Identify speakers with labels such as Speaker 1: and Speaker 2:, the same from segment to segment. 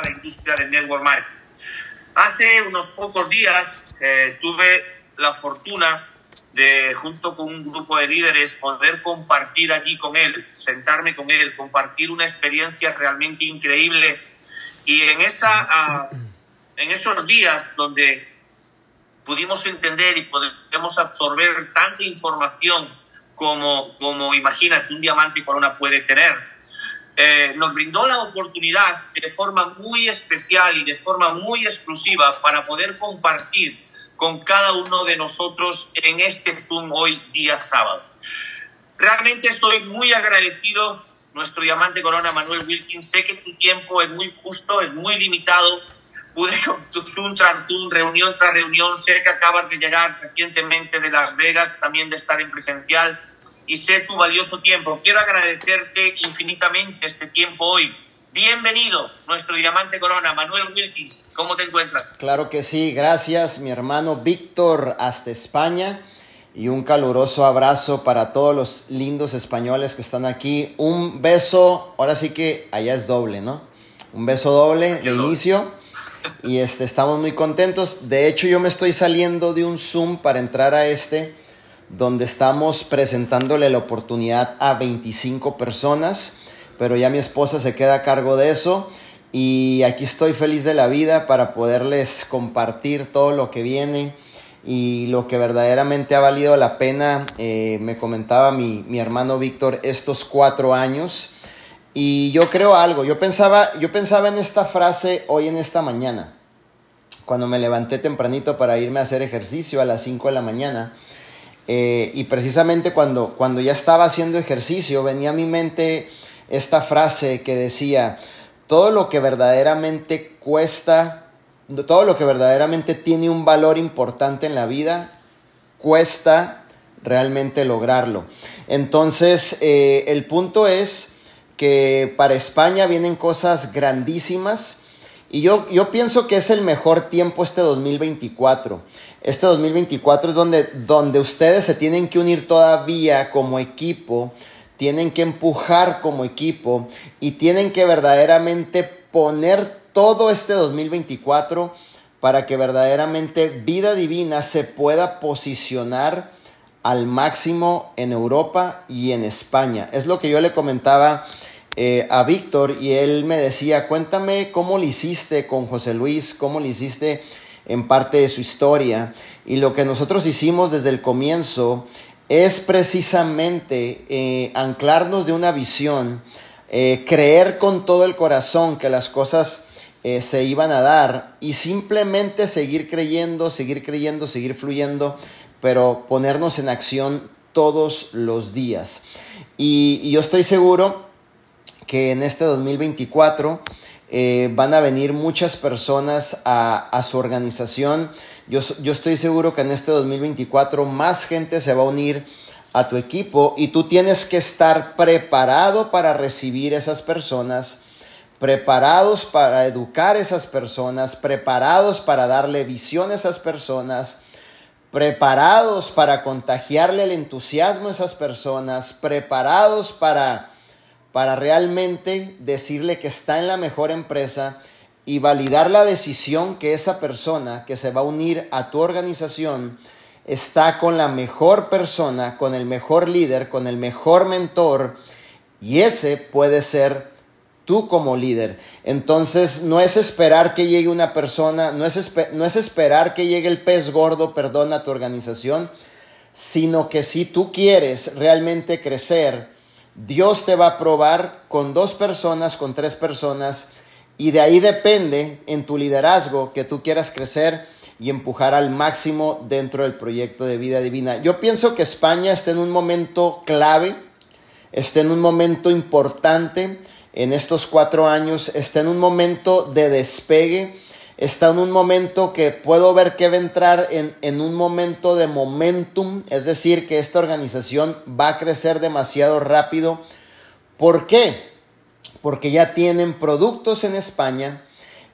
Speaker 1: la industria del network marketing. Hace unos pocos días eh, tuve la fortuna de, junto con un grupo de líderes, poder compartir allí con él, sentarme con él, compartir una experiencia realmente increíble. Y en, esa, uh, en esos días donde pudimos entender y podemos absorber tanta información como, como imagínate un diamante corona puede tener, eh, nos brindó la oportunidad de forma muy especial y de forma muy exclusiva para poder compartir con cada uno de nosotros en este Zoom hoy día sábado. Realmente estoy muy agradecido, nuestro diamante corona Manuel Wilkins. Sé que tu tiempo es muy justo, es muy limitado. Pude Zoom tras Zoom, reunión tras reunión. Sé que acabas de llegar recientemente de Las Vegas, también de estar en presencial y sé tu valioso tiempo. Quiero agradecerte infinitamente este tiempo hoy. Bienvenido, nuestro diamante corona, Manuel Wilkins. ¿Cómo te encuentras?
Speaker 2: Claro que sí, gracias, mi hermano Víctor, hasta España. Y un caluroso abrazo para todos los lindos españoles que están aquí. Un beso, ahora sí que allá es doble, ¿no? Un beso doble de inicio. Y este, estamos muy contentos. De hecho, yo me estoy saliendo de un Zoom para entrar a este donde estamos presentándole la oportunidad a 25 personas, pero ya mi esposa se queda a cargo de eso y aquí estoy feliz de la vida para poderles compartir todo lo que viene y lo que verdaderamente ha valido la pena, eh, me comentaba mi, mi hermano Víctor, estos cuatro años. Y yo creo algo, yo pensaba, yo pensaba en esta frase hoy en esta mañana, cuando me levanté tempranito para irme a hacer ejercicio a las 5 de la mañana. Eh, y precisamente cuando, cuando ya estaba haciendo ejercicio, venía a mi mente esta frase que decía, todo lo que verdaderamente cuesta, todo lo que verdaderamente tiene un valor importante en la vida, cuesta realmente lograrlo. Entonces, eh, el punto es que para España vienen cosas grandísimas y yo, yo pienso que es el mejor tiempo este 2024. Este 2024 es donde, donde ustedes se tienen que unir todavía como equipo, tienen que empujar como equipo y tienen que verdaderamente poner todo este 2024 para que verdaderamente vida divina se pueda posicionar al máximo en Europa y en España. Es lo que yo le comentaba eh, a Víctor y él me decía, cuéntame cómo lo hiciste con José Luis, cómo lo hiciste en parte de su historia. Y lo que nosotros hicimos desde el comienzo es precisamente eh, anclarnos de una visión, eh, creer con todo el corazón que las cosas se iban a dar y simplemente seguir creyendo, seguir creyendo, seguir fluyendo, pero ponernos en acción todos los días. y yo estoy seguro que en este 2024 eh, van a venir muchas personas a, su organización. Yo, yo, estoy seguro que en este 2024 más gente se va a unir a tu equipo y tú tienes que estar preparado para recibir esas personas, preparados para educar a esas personas, preparados para darle visión a esas personas, preparados para contagiarle el entusiasmo a esas personas, preparados para para realmente decirle que está en la mejor empresa y validar la decisión que esa persona que se va a unir a tu organización está con la mejor persona, con el mejor líder, con el mejor mentor y ese puede ser tú como líder. Entonces no es esperar que llegue una persona, no es, no es esperar que llegue el pez gordo, perdón, a tu organización, sino que si tú quieres realmente crecer, Dios te va a probar con dos personas, con tres personas, y de ahí depende en tu liderazgo que tú quieras crecer y empujar al máximo dentro del proyecto de vida divina. Yo pienso que España está en un momento clave, está en un momento importante en estos cuatro años, está en un momento de despegue está en un momento que puedo ver que va a entrar en, en, un momento de momentum, es decir, que esta organización va a crecer demasiado rápido. ¿Por qué? Porque ya tienen productos en España,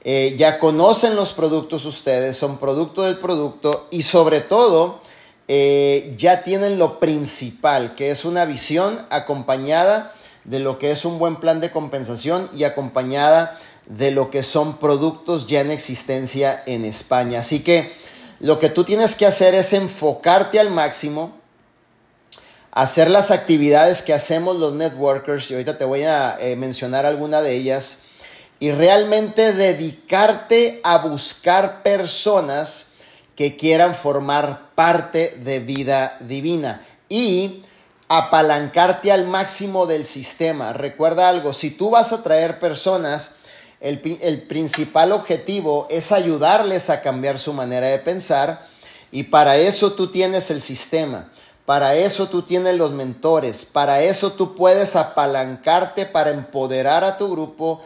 Speaker 2: eh, ya conocen los productos ustedes, son producto del producto y sobre todo eh, ya tienen lo principal, que es una visión acompañada de lo que es un buen plan de compensación y acompañada de lo que son productos ya en existencia en España. Así que lo que tú tienes que hacer es enfocarte al máximo, hacer las actividades que hacemos los networkers, y ahorita te voy a eh, mencionar alguna de ellas, y realmente dedicarte a buscar personas que quieran formar parte de vida divina y apalancarte al máximo del sistema. Recuerda algo, si tú vas a traer personas, el, el, principal objetivo es ayudarles a cambiar su manera de pensar y para eso tú tienes el sistema. Para eso tú tienes los mentores, para eso tú puedes apalancarte para empoderar a tu grupo,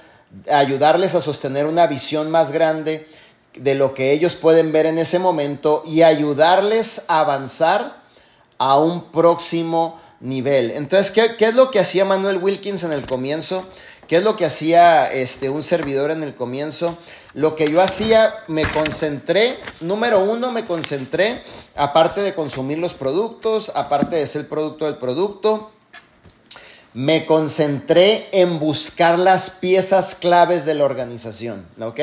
Speaker 2: ayudarles a sostener una visión más grande de lo que ellos pueden ver en ese momento y ayudarles a avanzar a un próximo nivel. Entonces, ¿qué, ¿qué, es lo que hacía Manuel Wilkins en el comienzo? ¿Qué es lo que hacía este, un servidor en el comienzo? Lo que yo hacía, me concentré, número uno, me concentré, aparte de consumir los productos, aparte de ser producto del producto, me concentré en buscar las piezas claves de la organización, ¿ok?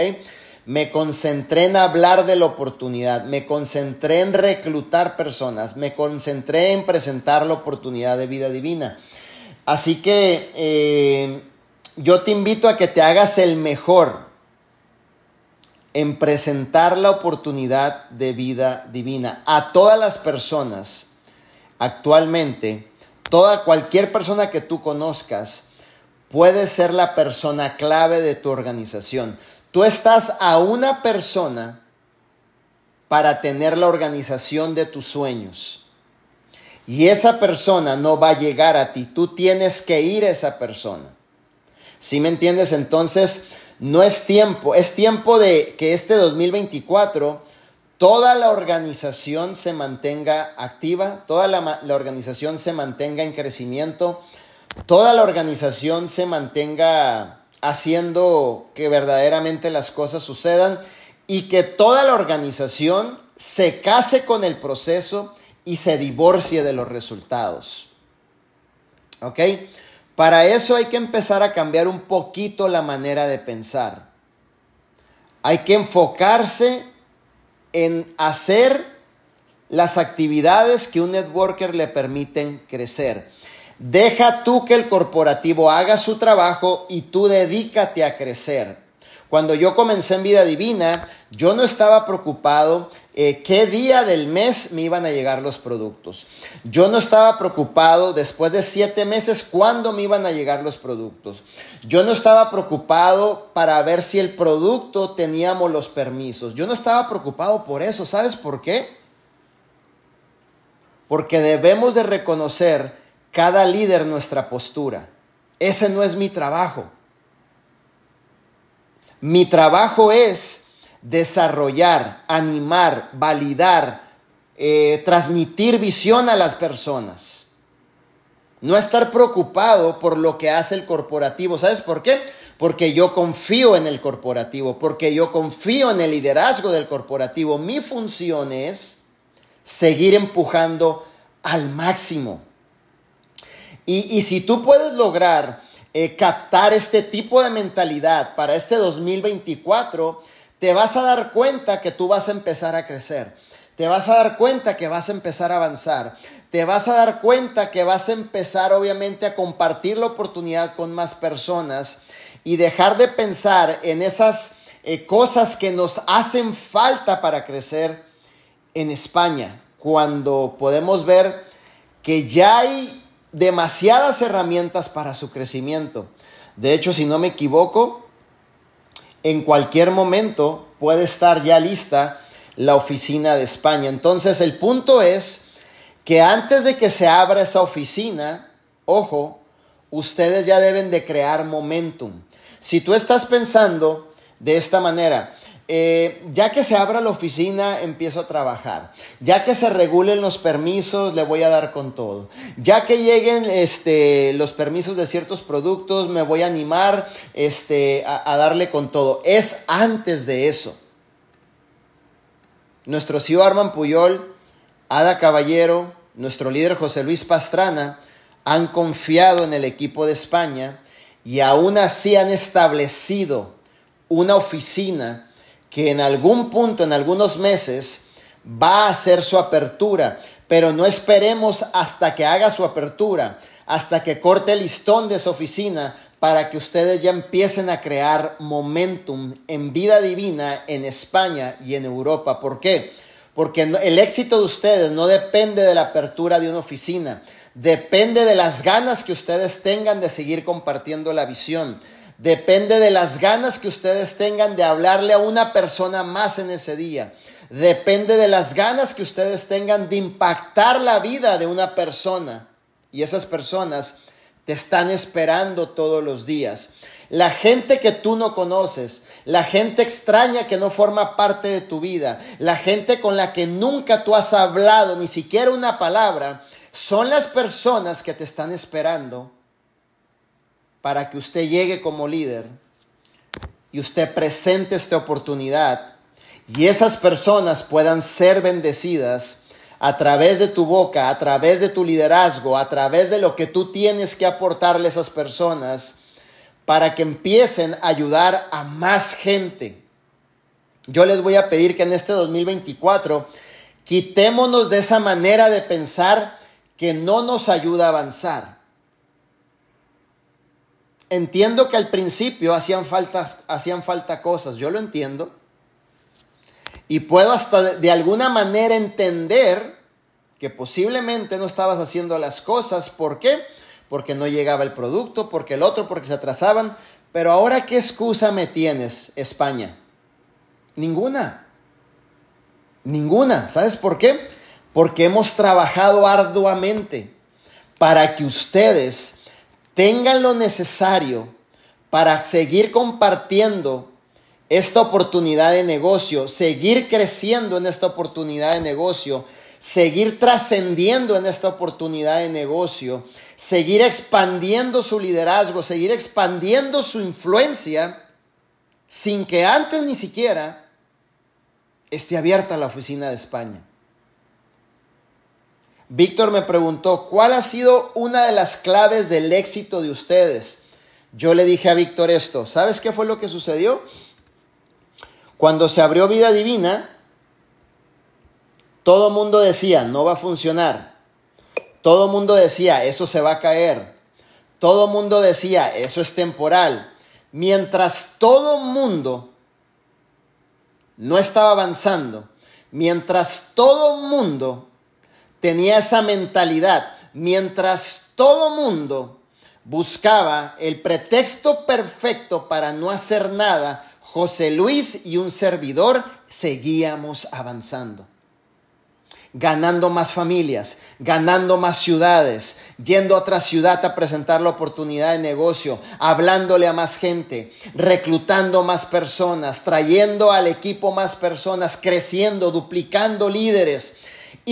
Speaker 2: Me concentré en hablar de la oportunidad, me concentré en reclutar personas, me concentré en presentar la oportunidad de vida divina. Así que eh, yo te invito a que te hagas el mejor en presentar la oportunidad de vida divina a todas las personas actualmente Toda, cualquier persona que tú conozcas puede ser la persona clave de tu organización. Tú estás a una persona para tener la organización de tus sueños. Y esa persona no va a llegar a ti, tú tienes que ir a esa persona. ¿Sí me entiendes? Entonces, no es tiempo, es tiempo de que este 2024 toda la organización se mantenga activa, toda la, organización se mantenga en crecimiento, toda la organización se mantenga haciendo que verdaderamente las cosas sucedan y que toda la organización se case con el proceso y se divorcie de los resultados. ¿Ok? Para eso hay que empezar a cambiar un poquito la manera de pensar. Hay que enfocarse en hacer las actividades que un networker le permiten crecer. Deja tú que el corporativo haga su trabajo y tú dedícate a crecer. Cuando yo comencé en vida divina, yo no estaba preocupado eh, qué día del mes me iban a llegar los productos. Yo no estaba preocupado después de siete meses cuándo me iban a llegar los productos. Yo no estaba preocupado para ver si el producto teníamos los permisos. Yo no estaba preocupado por eso. ¿Sabes por qué? Porque debemos de reconocer cada líder nuestra postura. Ese no es mi trabajo. Mi trabajo es desarrollar, animar, validar, eh, transmitir visión a las personas. No estar preocupado por lo que hace el corporativo. ¿Sabes por qué? Porque yo confío en el corporativo, porque yo confío en el liderazgo del corporativo. Mi función es seguir empujando al máximo. Y, y si tú puedes lograr eh, captar este tipo de mentalidad para este 2024, te vas a dar cuenta que tú vas a empezar a crecer. Te vas a dar cuenta que vas a empezar a avanzar. Te vas a dar cuenta que vas a empezar obviamente a compartir la oportunidad con más personas y dejar de pensar en esas eh, cosas que nos hacen falta para crecer en España, cuando podemos ver que ya hay demasiadas herramientas para su crecimiento. De hecho, si no me equivoco, en cualquier momento puede estar ya lista la oficina de España. Entonces el punto es que antes de que se abra esa oficina, ojo, ustedes ya deben de crear momentum. Si tú estás pensando de esta manera, eh, ya que se abra la oficina, empiezo a trabajar. Ya que se regulen los permisos, le voy a dar con todo. Ya que lleguen este, los permisos de ciertos productos, me voy a animar este, a, a darle con todo. Es antes de eso. Nuestro CEO Arman Puyol, Ada Caballero, nuestro líder José Luis Pastrana han confiado en el equipo de España y aún así han establecido una oficina que en algún punto, en algunos meses, va a hacer su apertura, pero no esperemos hasta que haga su apertura, hasta que corte el listón de su oficina para que ustedes ya empiecen a crear momentum en vida divina en España y en Europa. ¿Por qué? Porque el éxito de ustedes no depende de la apertura de una oficina, depende de las ganas que ustedes tengan de seguir compartiendo la visión. Depende de las ganas que ustedes tengan de hablarle a una persona más en ese día. Depende de las ganas que ustedes tengan de impactar la vida de una persona. Y esas personas te están esperando todos los días. La gente que tú no conoces, la gente extraña que no forma parte de tu vida, la gente con la que nunca tú has hablado ni siquiera una palabra, son las personas que te están esperando para que usted llegue como líder y usted presente esta oportunidad y esas personas puedan ser bendecidas a través de tu boca, a través de tu liderazgo, a través de lo que tú tienes que aportarle a esas personas para que empiecen a ayudar a más gente. Yo les voy a pedir que en este 2024 quitémonos de esa manera de pensar que no nos ayuda a avanzar. Entiendo que al principio hacían falta, hacían falta cosas, yo lo entiendo. Y puedo hasta de, alguna manera entender que posiblemente no estabas haciendo las cosas. ¿Por qué? Porque no llegaba el producto, porque el otro, porque se atrasaban. Pero ahora, ¿qué excusa me tienes, España? Ninguna. Ninguna. ¿Sabes por qué? Porque hemos trabajado arduamente para que ustedes tengan lo necesario para seguir compartiendo esta oportunidad de negocio, seguir creciendo en esta oportunidad de negocio, seguir trascendiendo en esta oportunidad de negocio, seguir expandiendo su liderazgo, seguir expandiendo su influencia sin que antes ni siquiera esté abierta la oficina de España. Víctor me preguntó, ¿cuál ha sido una de las claves del éxito de ustedes? Yo le dije a Víctor esto, ¿sabes qué fue lo que sucedió? Cuando se abrió vida divina, todo mundo decía, no va a funcionar. Todo mundo decía, eso se va a caer. Todo mundo decía, eso es temporal. Mientras todo mundo no estaba avanzando, mientras todo mundo tenía esa mentalidad, mientras todo mundo buscaba el pretexto perfecto para no hacer nada, José Luis y un servidor seguíamos avanzando. Ganando más familias, ganando más ciudades, yendo a otra ciudad a presentar la oportunidad de negocio, hablándole a más gente, reclutando más personas, trayendo al equipo más personas, creciendo, duplicando líderes,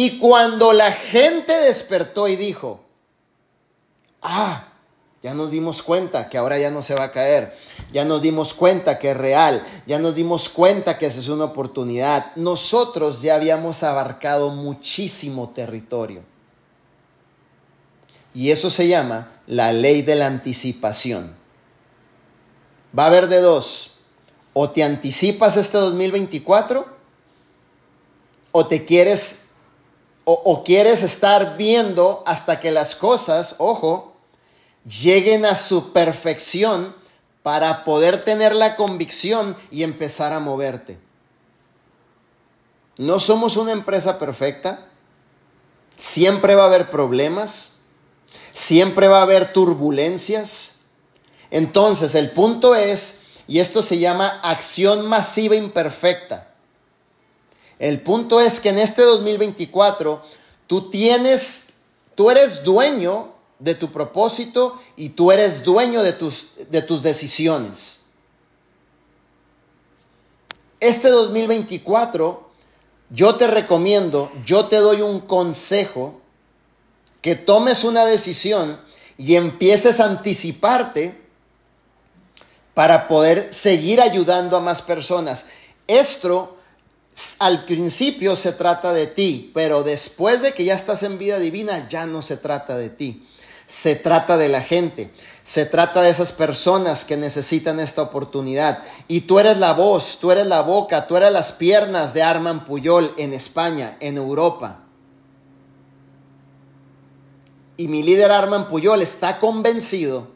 Speaker 2: y cuando la gente despertó y dijo, ah, ya nos dimos cuenta que ahora ya no se va a caer, ya nos dimos cuenta que es real, ya nos dimos cuenta que esa es una oportunidad. Nosotros ya habíamos abarcado muchísimo territorio. Y eso se llama la ley de la anticipación. Va a haber de dos. O te anticipas este 2024 o te quieres o, quieres estar viendo hasta que las cosas, ojo, lleguen a su perfección para poder tener la convicción y empezar a moverte. No somos una empresa perfecta. Siempre va a haber problemas. Siempre va a haber turbulencias. Entonces, el punto es, y esto se llama acción masiva imperfecta. El punto es que en este 2024 tú tienes, tú eres dueño de tu propósito y tú eres dueño de tus, de tus decisiones. Este 2024 yo te recomiendo, yo te doy un consejo que tomes una decisión y empieces a anticiparte para poder seguir ayudando a más personas. Esto al principio se trata de ti, pero después de que ya estás en vida divina, ya no se trata de ti. Se trata de la gente. Se trata de esas personas que necesitan esta oportunidad. Y tú eres la voz, tú eres la boca, tú eres las piernas de Arman Puyol en España, en Europa. Y mi líder Arman Puyol está convencido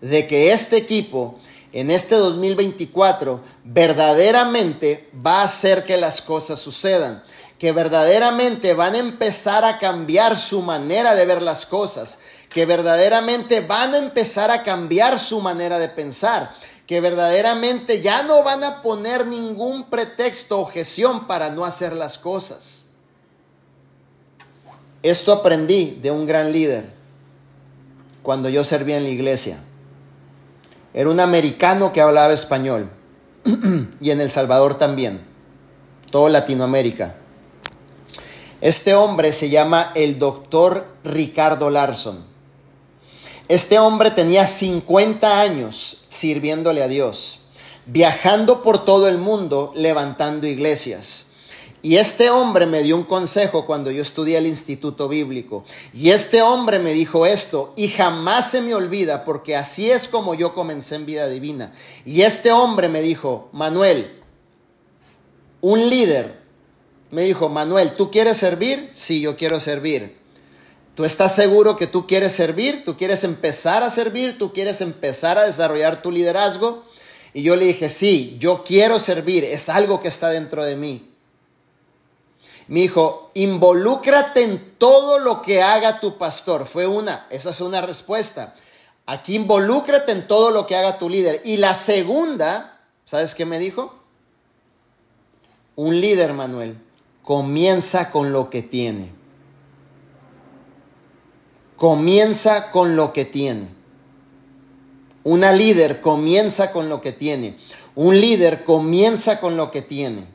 Speaker 2: de que este equipo en este 2024 verdaderamente va a hacer que las cosas sucedan, que verdaderamente van a empezar a cambiar su manera de ver las cosas, que verdaderamente van a empezar a cambiar su manera de pensar, que verdaderamente ya no van a poner ningún pretexto o objeción para no hacer las cosas. Esto aprendí de un gran líder cuando yo servía en la iglesia. Era un americano que hablaba español y en El Salvador también, todo Latinoamérica. Este hombre se llama el doctor Ricardo Larson. Este hombre tenía 50 años sirviéndole a Dios, viajando por todo el mundo levantando iglesias. Y este hombre me dio un consejo cuando yo estudié el Instituto Bíblico. Y este hombre me dijo esto y jamás se me olvida porque así es como yo comencé en vida divina. Y este hombre me dijo, Manuel, un líder, me dijo, Manuel, ¿tú quieres servir? Sí, yo quiero servir. ¿Tú estás seguro que tú quieres servir? ¿Tú quieres empezar a servir? ¿Tú quieres empezar a desarrollar tu liderazgo? Y yo le dije, sí, yo quiero servir, es algo que está dentro de mí. Me dijo, involúcrate en todo lo que haga tu pastor. Fue una, esa es una respuesta. Aquí involúcrate en todo lo que haga tu líder. Y la segunda, ¿sabes qué me dijo? Un líder, Manuel, comienza con lo que tiene comienza con lo que tiene. Una líder comienza con lo que tiene. Un líder comienza con lo que tiene.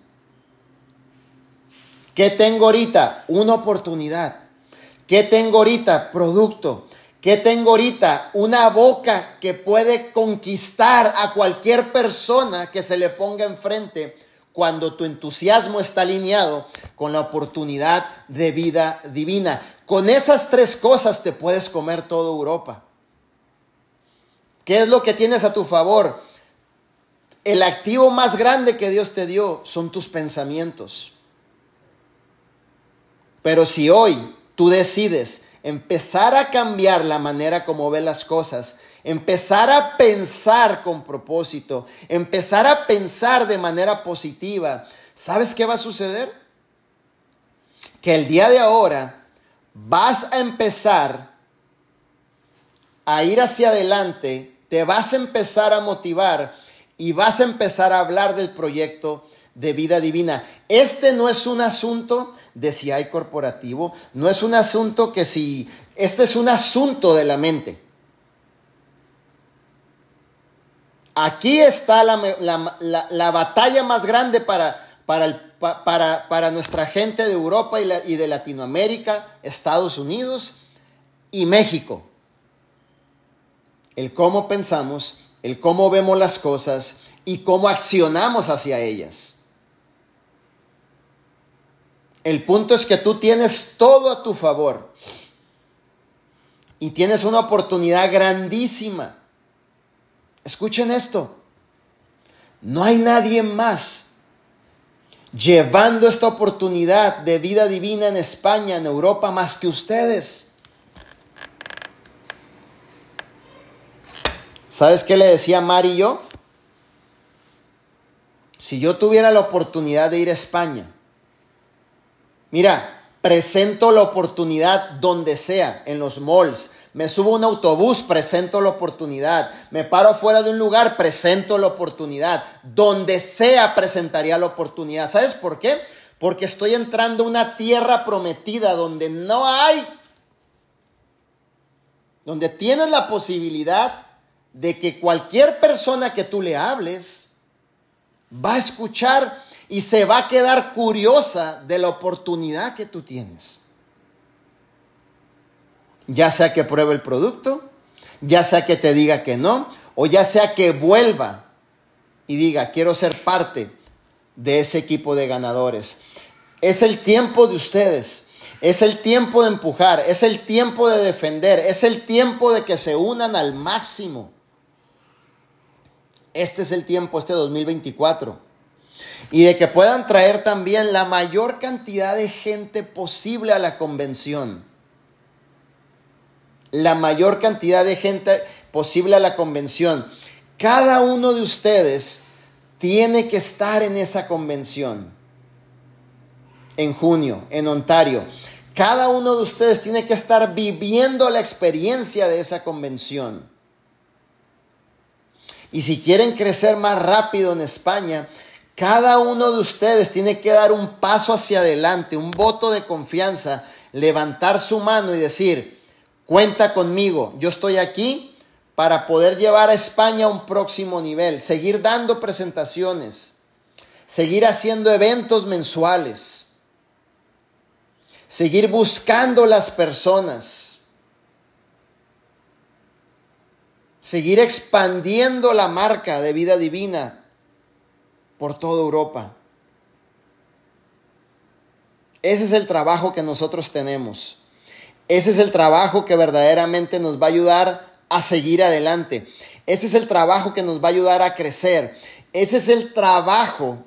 Speaker 2: ¿Qué tengo ahorita? Una oportunidad. ¿Qué tengo ahorita? Producto. ¿Qué tengo ahorita? Una boca que puede conquistar a cualquier persona que se le ponga enfrente cuando tu entusiasmo está alineado con la oportunidad de vida divina. Con esas tres cosas te puedes comer toda Europa. ¿Qué es lo que tienes a tu favor? El activo más grande que Dios te dio son tus pensamientos. Pero si hoy tú decides empezar a cambiar la manera como ves las cosas, empezar a pensar con propósito, empezar a pensar de manera positiva, ¿sabes qué va a suceder? Que el día de ahora vas a empezar a ir hacia adelante, te vas a empezar a motivar y vas a empezar a hablar del proyecto de vida divina. Este no es un asunto de si hay corporativo, no es un asunto que si, este es un asunto de la mente. Aquí está la, batalla más grande para, para, para, nuestra gente de Europa y, y de Latinoamérica, Estados Unidos y México. El cómo pensamos, el cómo vemos las cosas y cómo accionamos hacia ellas. El punto es que tú tienes todo a tu favor y tienes una oportunidad grandísima Escuchen esto. No hay nadie más llevando esta oportunidad de vida divina en España, en Europa, más que ustedes. ¿Sabes qué le decía Mari y yo? Si yo tuviera la oportunidad de ir a España, mira, presento la oportunidad donde sea, en los malls, me subo a un autobús, presento la oportunidad. Me paro fuera de un lugar, presento la oportunidad. Donde sea, presentaría la oportunidad. ¿Sabes por qué? Porque estoy entrando a una tierra prometida donde no hay, donde tienes la posibilidad de que cualquier persona que tú le hables va a escuchar y se va a quedar curiosa de la oportunidad que tú tienes ya sea que pruebe el producto, ya sea que te diga que no, o ya sea que vuelva y diga, quiero ser parte de ese equipo de ganadores. Es el tiempo de ustedes. Es el tiempo de empujar, es el tiempo de defender, es el tiempo de que se unan al máximo. Este es el tiempo, este 2024. Y de que puedan traer también la mayor cantidad de gente posible a la convención. La mayor cantidad de gente posible a la convención. Cada uno de ustedes tiene que estar en esa convención en junio en Ontario. Cada uno de ustedes tiene que estar viviendo la experiencia de esa convención. Y si quieren crecer más rápido en España, cada uno de ustedes tiene que dar un paso hacia adelante, un voto de confianza, levantar su mano y decir, cuenta conmigo, yo estoy aquí para poder llevar a España a un próximo nivel, seguir dando presentaciones, seguir haciendo eventos mensuales, seguir buscando las personas seguir expandiendo la marca de vida divina por toda Europa. Ese es el trabajo que nosotros tenemos. Ese es el trabajo que verdaderamente nos va a ayudar a seguir adelante. Ese es el trabajo que nos va a ayudar a crecer. Ese es el trabajo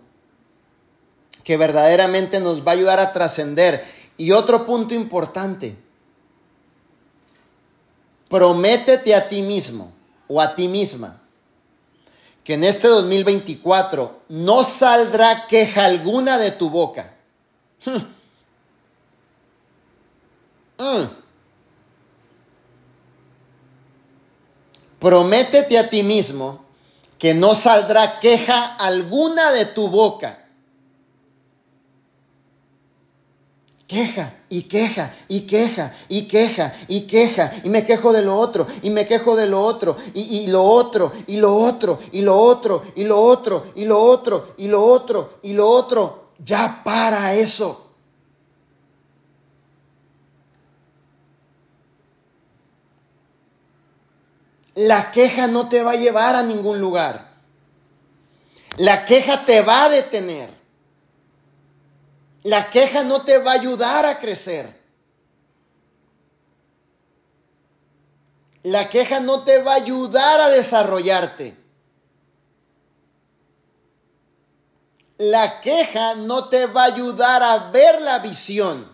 Speaker 2: que verdaderamente nos va a ayudar a trascender. Y otro punto importante, prométete a ti mismo o a ti misma que en este 2024 no saldrá queja alguna de tu boca. Hmm. Hmm. Prométete a ti mismo que no saldrá queja alguna de tu boca. queja y queja y queja y queja y queja y me quejo de lo otro y me quejo de lo otro y, lo otro y lo otro y lo otro y lo otro y lo otro y lo otro y lo otro. Ya para eso. La queja no te va a llevar a ningún lugar. La queja te va a detener. La queja no te va a ayudar a crecer. La queja no te va a ayudar a desarrollarte. La queja no te va a ayudar a ver la visión.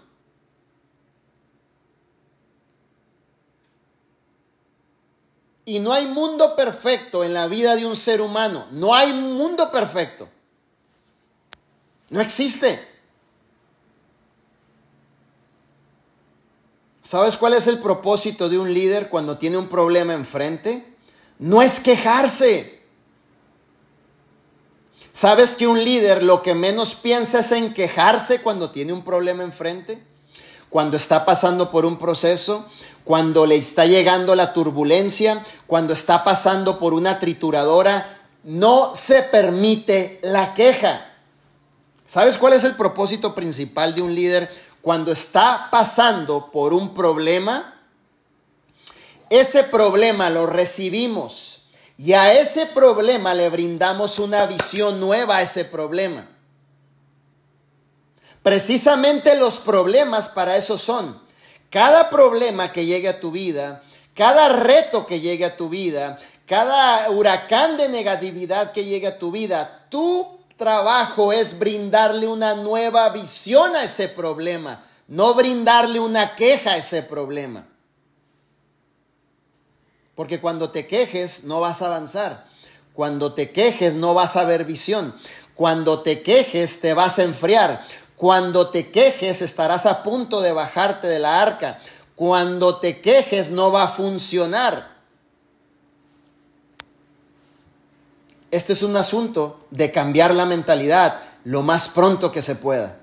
Speaker 2: Y no hay mundo perfecto en la vida de un ser humano. No hay mundo perfecto. No existe. ¿Sabes cuál es el propósito de un líder cuando tiene un problema enfrente? No es quejarse. ¿Sabes que un líder lo que menos piensa es en quejarse cuando tiene un problema enfrente? Cuando está pasando por un proceso, cuando le está llegando la turbulencia, cuando está pasando por una trituradora, no se permite la queja. ¿Sabes cuál es el propósito principal de un líder cuando está pasando por un problema, ese problema lo recibimos y a ese problema le brindamos una visión nueva a ese problema. Precisamente los problemas para eso son. Cada problema que llegue a tu vida, cada reto que llegue a tu vida, cada huracán de negatividad que llegue a tu vida, tú trabajo es brindarle una nueva visión a ese problema, no brindarle una queja a ese problema. Porque cuando te quejes no vas a avanzar. Cuando te quejes no vas a ver visión. Cuando te quejes te vas a enfriar. Cuando te quejes estarás a punto de bajarte de la arca. Cuando te quejes no va a funcionar. Este es un asunto de cambiar la mentalidad lo más pronto que se pueda.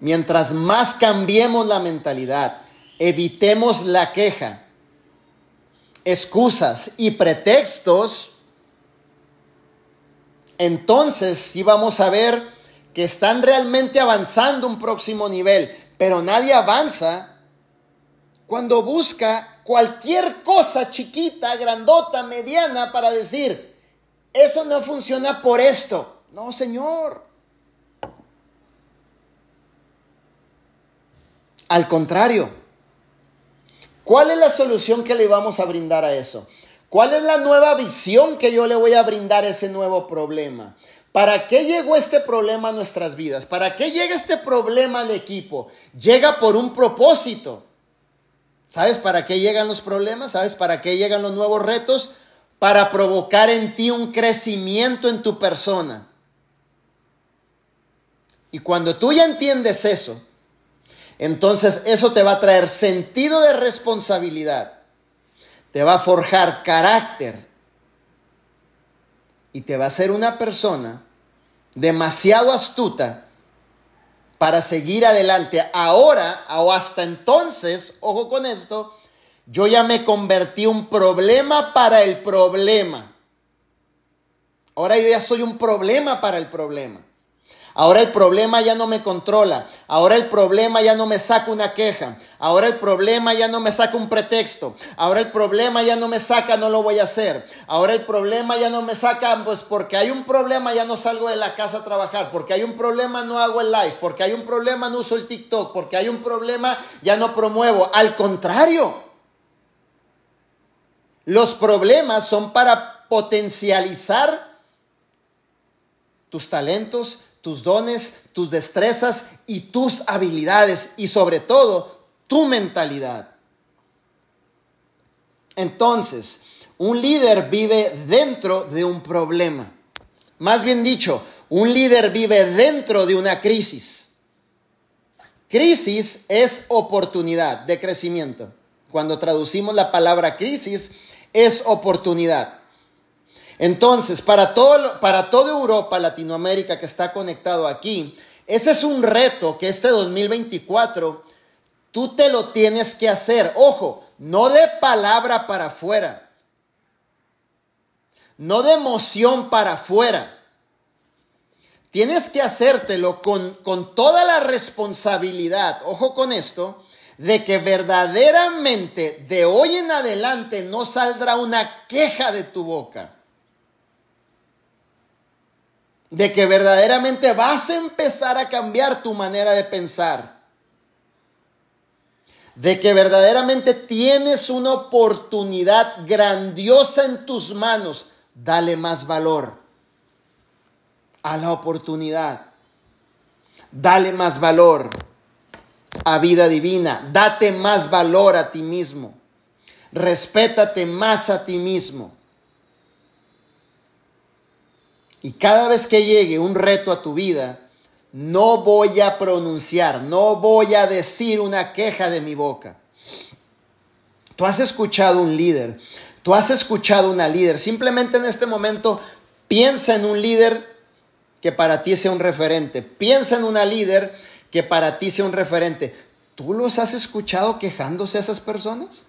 Speaker 2: Mientras más cambiemos la mentalidad, evitemos la queja, excusas y pretextos, entonces sí vamos a ver que están realmente avanzando un próximo nivel, pero nadie avanza cuando busca cualquier cosa chiquita, grandota, mediana para decir, eso no funciona por esto. No, Señor. Al contrario, ¿cuál es la solución que le vamos a brindar a eso? ¿Cuál es la nueva visión que yo le voy a brindar a ese nuevo problema? ¿Para qué llegó este problema a nuestras vidas? ¿Para qué llega este problema al equipo? Llega por un propósito. ¿Sabes para qué llegan los problemas? ¿Sabes para qué llegan los nuevos retos? Para provocar en ti un crecimiento en tu persona. Y cuando tú ya entiendes eso, entonces eso te va a traer sentido de responsabilidad, te va a forjar carácter y te va a ser una persona demasiado astuta para seguir adelante. Ahora o hasta entonces, ojo con esto, yo ya me convertí un problema para el problema. Ahora yo ya soy un problema para el problema. Ahora el problema ya no me controla. Ahora el problema ya no me saca una queja. Ahora el problema ya no me saca un pretexto. Ahora el problema ya no me saca, no lo voy a hacer. Ahora el problema ya no me saca, pues porque hay un problema ya no salgo de la casa a trabajar. Porque hay un problema no hago el live. Porque hay un problema no uso el TikTok. Porque hay un problema ya no promuevo. Al contrario. Los problemas son para potencializar tus talentos, tus dones, tus destrezas y tus habilidades y sobre todo tu mentalidad. Entonces, un líder vive dentro de un problema. Más bien dicho, un líder vive dentro de una crisis. Crisis es oportunidad de crecimiento. Cuando traducimos la palabra crisis, es oportunidad. Entonces, para, todo, para toda Europa, Latinoamérica que está conectado aquí, ese es un reto que este 2024 tú te lo tienes que hacer. Ojo, no de palabra para afuera, no de emoción para afuera. Tienes que hacértelo con, con toda la responsabilidad, ojo con esto, de que verdaderamente de hoy en adelante no saldrá una queja de tu boca de que verdaderamente vas a empezar a cambiar tu manera de pensar. De que verdaderamente tienes una oportunidad grandiosa en tus manos. Dale más valor a la oportunidad. Dale más valor a vida divina. Date más valor a ti mismo. Respétate más a ti mismo. Y cada vez que llegue un reto a tu vida, no voy a pronunciar, no voy a decir una queja de mi boca. Tú has escuchado un líder, tú has escuchado una líder. Simplemente en este momento piensa en un líder que para ti sea un referente. Piensa en una líder que para ti sea un referente. ¿Tú los has escuchado quejándose a esas personas?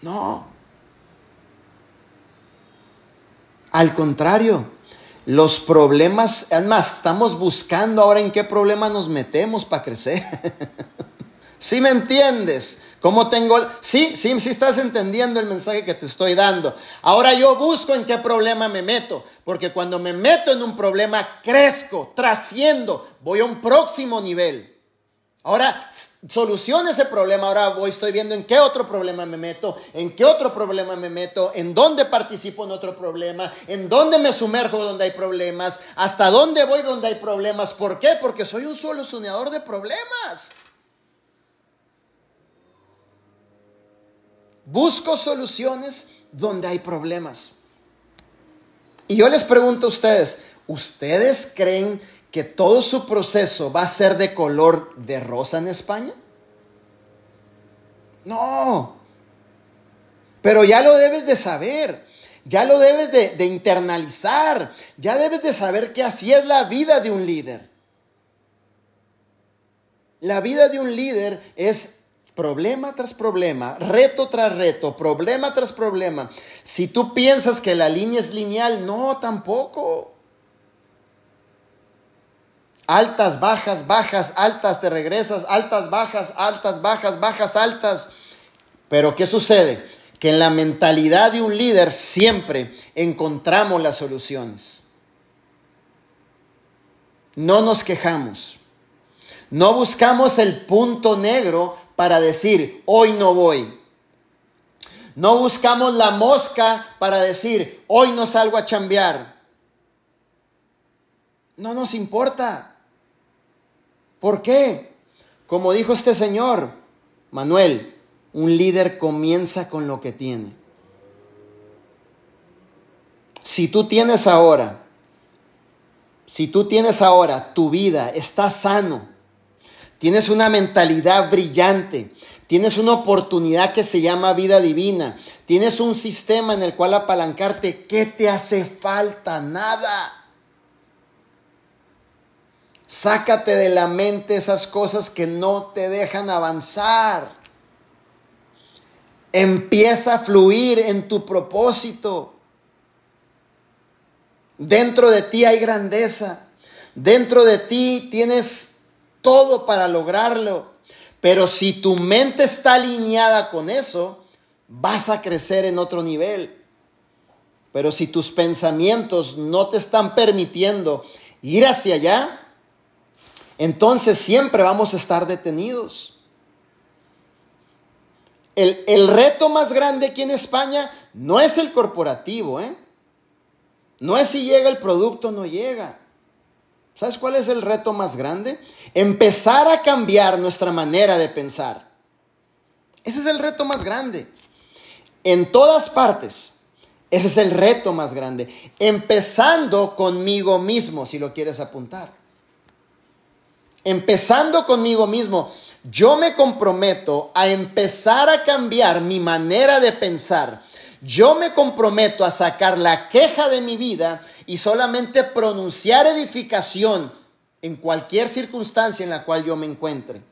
Speaker 2: No. Al contrario, los problemas, además, estamos buscando ahora en qué problema nos metemos para crecer. ¿Sí me entiendes? ¿Cómo tengo? Sí, sí, sí estás entendiendo el mensaje que te estoy dando. Ahora yo busco en qué problema me meto, porque cuando me meto en un problema, crezco, trasciendo, voy a un próximo nivel. Ahora solucione ese problema, ahora voy, estoy viendo en qué otro problema me meto, en qué otro problema me meto, en dónde participo en otro problema, en dónde me sumerjo donde hay problemas, hasta dónde voy donde hay problemas. ¿Por qué? Porque soy un solucionador de problemas. Busco soluciones donde hay problemas. Y yo les pregunto a ustedes, ¿ustedes creen que todo su proceso va a ser de color de rosa en España? No. Pero ya lo debes de saber. Ya lo debes de, de, internalizar. Ya debes de saber que así es la vida de un líder. La vida de un líder es problema tras problema, reto tras reto, problema tras problema. Si tú piensas que la línea es lineal, no, tampoco. Altas, bajas, bajas, altas, te regresas, altas, bajas, altas, bajas, bajas, altas. Pero ¿qué sucede? Que en la mentalidad de un líder siempre encontramos las soluciones. No nos quejamos. No buscamos el punto negro para decir, hoy no voy. No buscamos la mosca para decir, hoy no salgo a chambear. No nos importa. ¿Por qué? Como dijo este señor, Manuel, un líder comienza con lo que tiene. Si tú tienes ahora, si tú tienes ahora tu vida, estás sano, tienes una mentalidad brillante, tienes una oportunidad que se llama vida divina, tienes un sistema en el cual apalancarte, ¿qué te hace falta? Nada. Sácate de la mente esas cosas que no te dejan avanzar. Empieza a fluir en tu propósito. Dentro de ti hay grandeza. Dentro de ti tienes todo para lograrlo. Pero si tu mente está alineada con eso, vas a crecer en otro nivel. Pero si tus pensamientos no te están permitiendo ir hacia allá, entonces siempre vamos a estar detenidos. El, el, reto más grande aquí en España no es el corporativo, ¿eh? No es si llega el producto o no llega. ¿Sabes cuál es el reto más grande? Empezar a cambiar nuestra manera de pensar. Ese es el reto más grande. En todas partes. Ese es el reto más grande. Empezando conmigo mismo, si lo quieres apuntar. Empezando conmigo mismo. Yo me comprometo a empezar a cambiar mi manera de pensar yo me comprometo a sacar la queja de mi vida y solamente pronunciar edificación en cualquier circunstancia en la cual yo me encuentre.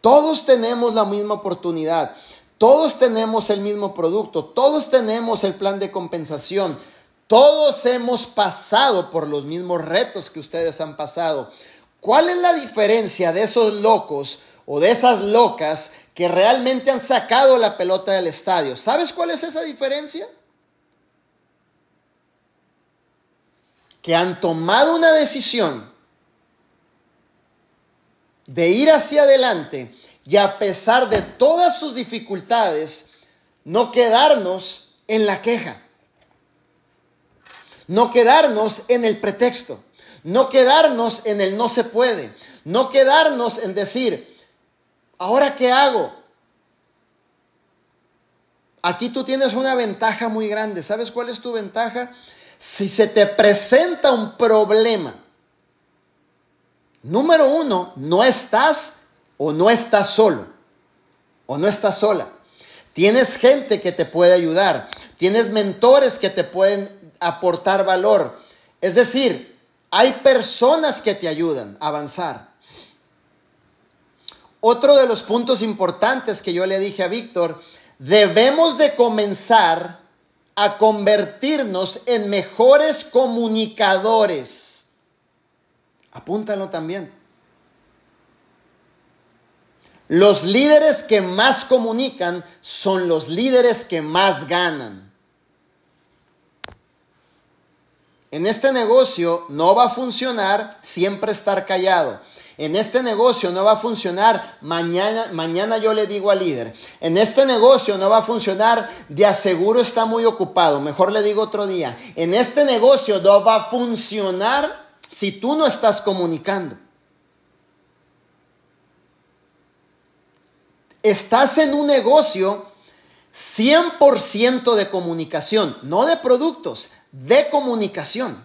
Speaker 2: Todos tenemos la misma oportunidad, todos tenemos el mismo producto, todos tenemos el plan de compensación, todos hemos pasado por los mismos retos que ustedes han pasado. ¿Cuál es la diferencia de esos locos o de esas locas que realmente han sacado la pelota del estadio. ¿Sabes cuál es esa diferencia? Que han tomado una decisión de ir hacia adelante y a pesar de todas sus dificultades, no quedarnos en la queja, no quedarnos en el pretexto, no quedarnos en el no se puede, no quedarnos en decir, ¿Ahora qué hago? Aquí tú tienes una ventaja muy grande. ¿Sabes cuál es tu ventaja? Si se te presenta un problema, número uno, no estás o no estás solo o no estás sola. Tienes gente que te puede ayudar. Tienes mentores que te pueden aportar valor. Es decir, hay personas que te ayudan a avanzar. Otro de los puntos importantes que yo le dije a Víctor, debemos de comenzar a convertirnos en mejores comunicadores. Apúntalo también. Los líderes que más comunican son los líderes que más ganan. En este negocio no va a funcionar siempre estar callado. En este negocio no va a funcionar mañana, mañana yo le digo al líder. En este negocio no va a funcionar, de aseguro está muy ocupado. Mejor le digo otro día. En este negocio no va a funcionar si tú no estás comunicando. Estás en un negocio 100% de comunicación, no de productos, de comunicación.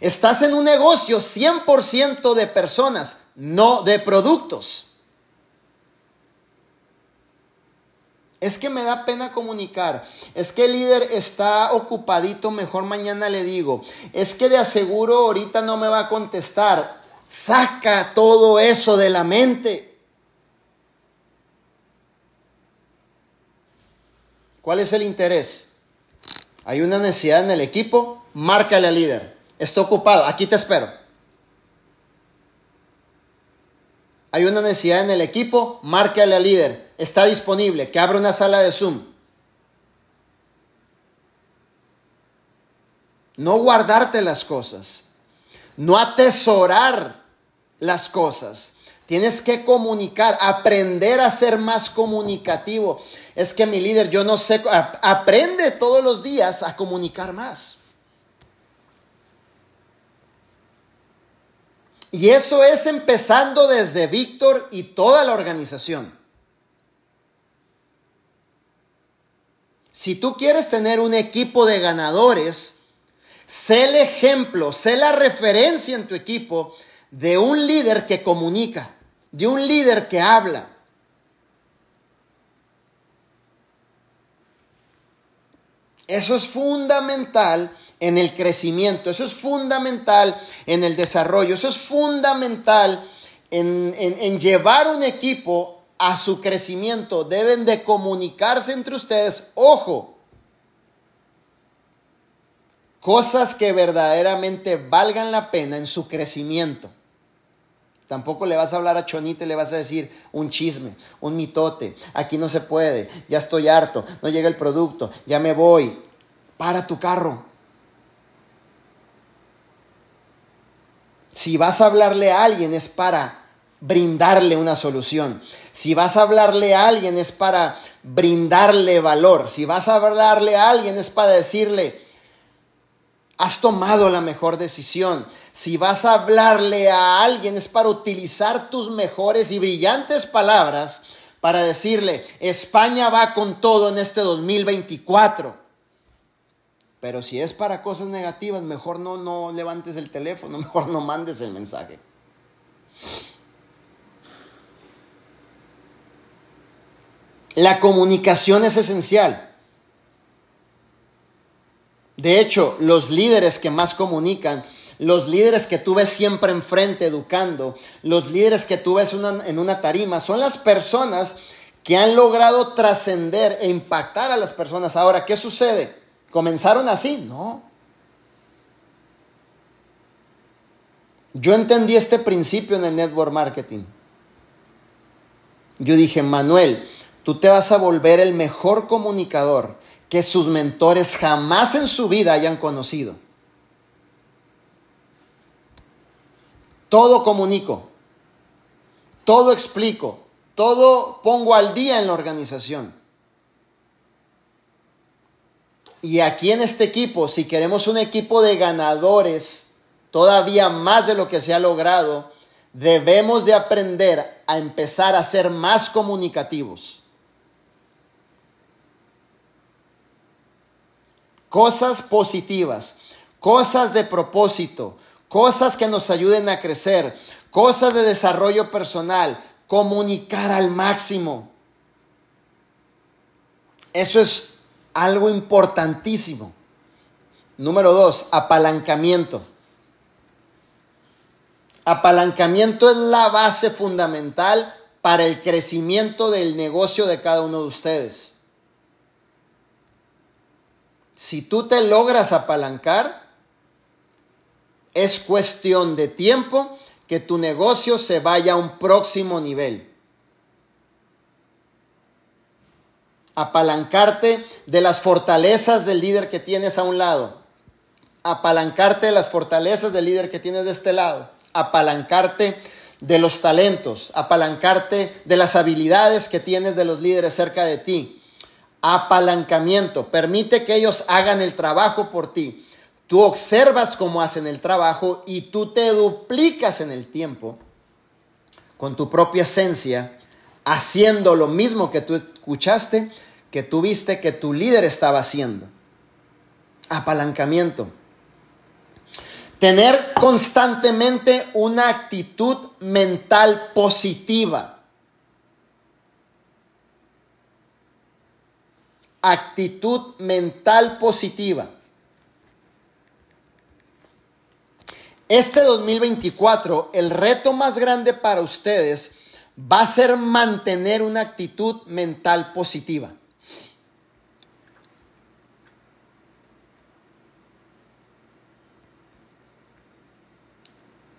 Speaker 2: Estás en un negocio 100% de personas, no de productos. Es que me da pena comunicar. Es que el líder está ocupadito, mejor mañana le digo. Es que de aseguro ahorita no me va a contestar. Saca todo eso de la mente. ¿Cuál es el interés? Hay una necesidad en el equipo, márcale al líder. Está ocupado, aquí te espero. Hay una necesidad en el equipo, márcale al líder. Está disponible, que abra una sala de Zoom. No guardarte las cosas. no atesorar las cosas. Tienes que comunicar, aprender a ser más comunicativo. Es que mi líder, yo no sé, aprende todos los días a comunicar más. Y eso es empezando desde Víctor y toda la organización. Si tú quieres tener un equipo de ganadores, sé el ejemplo, sé la referencia en tu equipo de un líder que comunica, de un líder que habla. Eso es fundamental en el crecimiento, eso es fundamental en el desarrollo, eso es fundamental en, en, llevar un equipo a su crecimiento. Deben de comunicarse entre ustedes, ojo, cosas que verdaderamente valgan la pena en su crecimiento. Tampoco le vas a hablar a Chonita y le vas a decir un chisme, un mitote. Aquí no se puede, ya estoy harto, no llega el producto, ya me voy. Para tu carro. Si vas a hablarle a alguien es para brindarle una solución. Si vas a hablarle a alguien es para brindarle valor. Si vas a hablarle a alguien es para decirle, has tomado la mejor decisión. Si vas a hablarle a alguien es para utilizar tus mejores y brillantes palabras para decirle, España va con todo en este 2024. Pero si es para cosas negativas, mejor no, no levantes el teléfono, mejor no mandes el mensaje. La comunicación es esencial. De hecho, los líderes que más comunican, los líderes que tú ves siempre enfrente educando, los líderes que tú ves en una tarima, son las personas que han logrado trascender e impactar a las personas. Ahora, ¿qué sucede? ¿Comenzaron así? No. Yo entendí este principio en el network marketing. Yo dije, Manuel, tú te vas a volver el mejor comunicador que sus mentores jamás en su vida hayan conocido. Todo comunico, todo explico, todo pongo al día en la organización. Y aquí en este equipo, si queremos un equipo de ganadores, todavía más de lo que se ha logrado, debemos de aprender a empezar a ser más comunicativos. Cosas positivas, cosas de propósito, cosas que nos ayuden a crecer, cosas de desarrollo personal, comunicar al máximo. Eso es algo importantísimo. Número dos, apalancamiento. Apalancamiento es la base fundamental para el crecimiento del negocio de cada uno de ustedes. Si tú te logras apalancar, es cuestión de tiempo que tu negocio se vaya a un próximo nivel. apalancarte de las fortalezas del líder que tienes a un lado, apalancarte de las fortalezas del líder que tienes de este lado, apalancarte de los talentos, apalancarte de las habilidades que tienes de los líderes cerca de ti. Apalancamiento, permite que ellos hagan el trabajo por ti. Tú observas cómo hacen el trabajo y tú te duplicas en el tiempo con tu propia esencia, haciendo lo mismo que tú escuchaste, que tú viste que tu líder estaba haciendo. Apalancamiento. Tener constantemente una actitud mental positiva. Actitud mental positiva. Este 2024, el reto más grande para ustedes va a ser mantener una actitud mental positiva.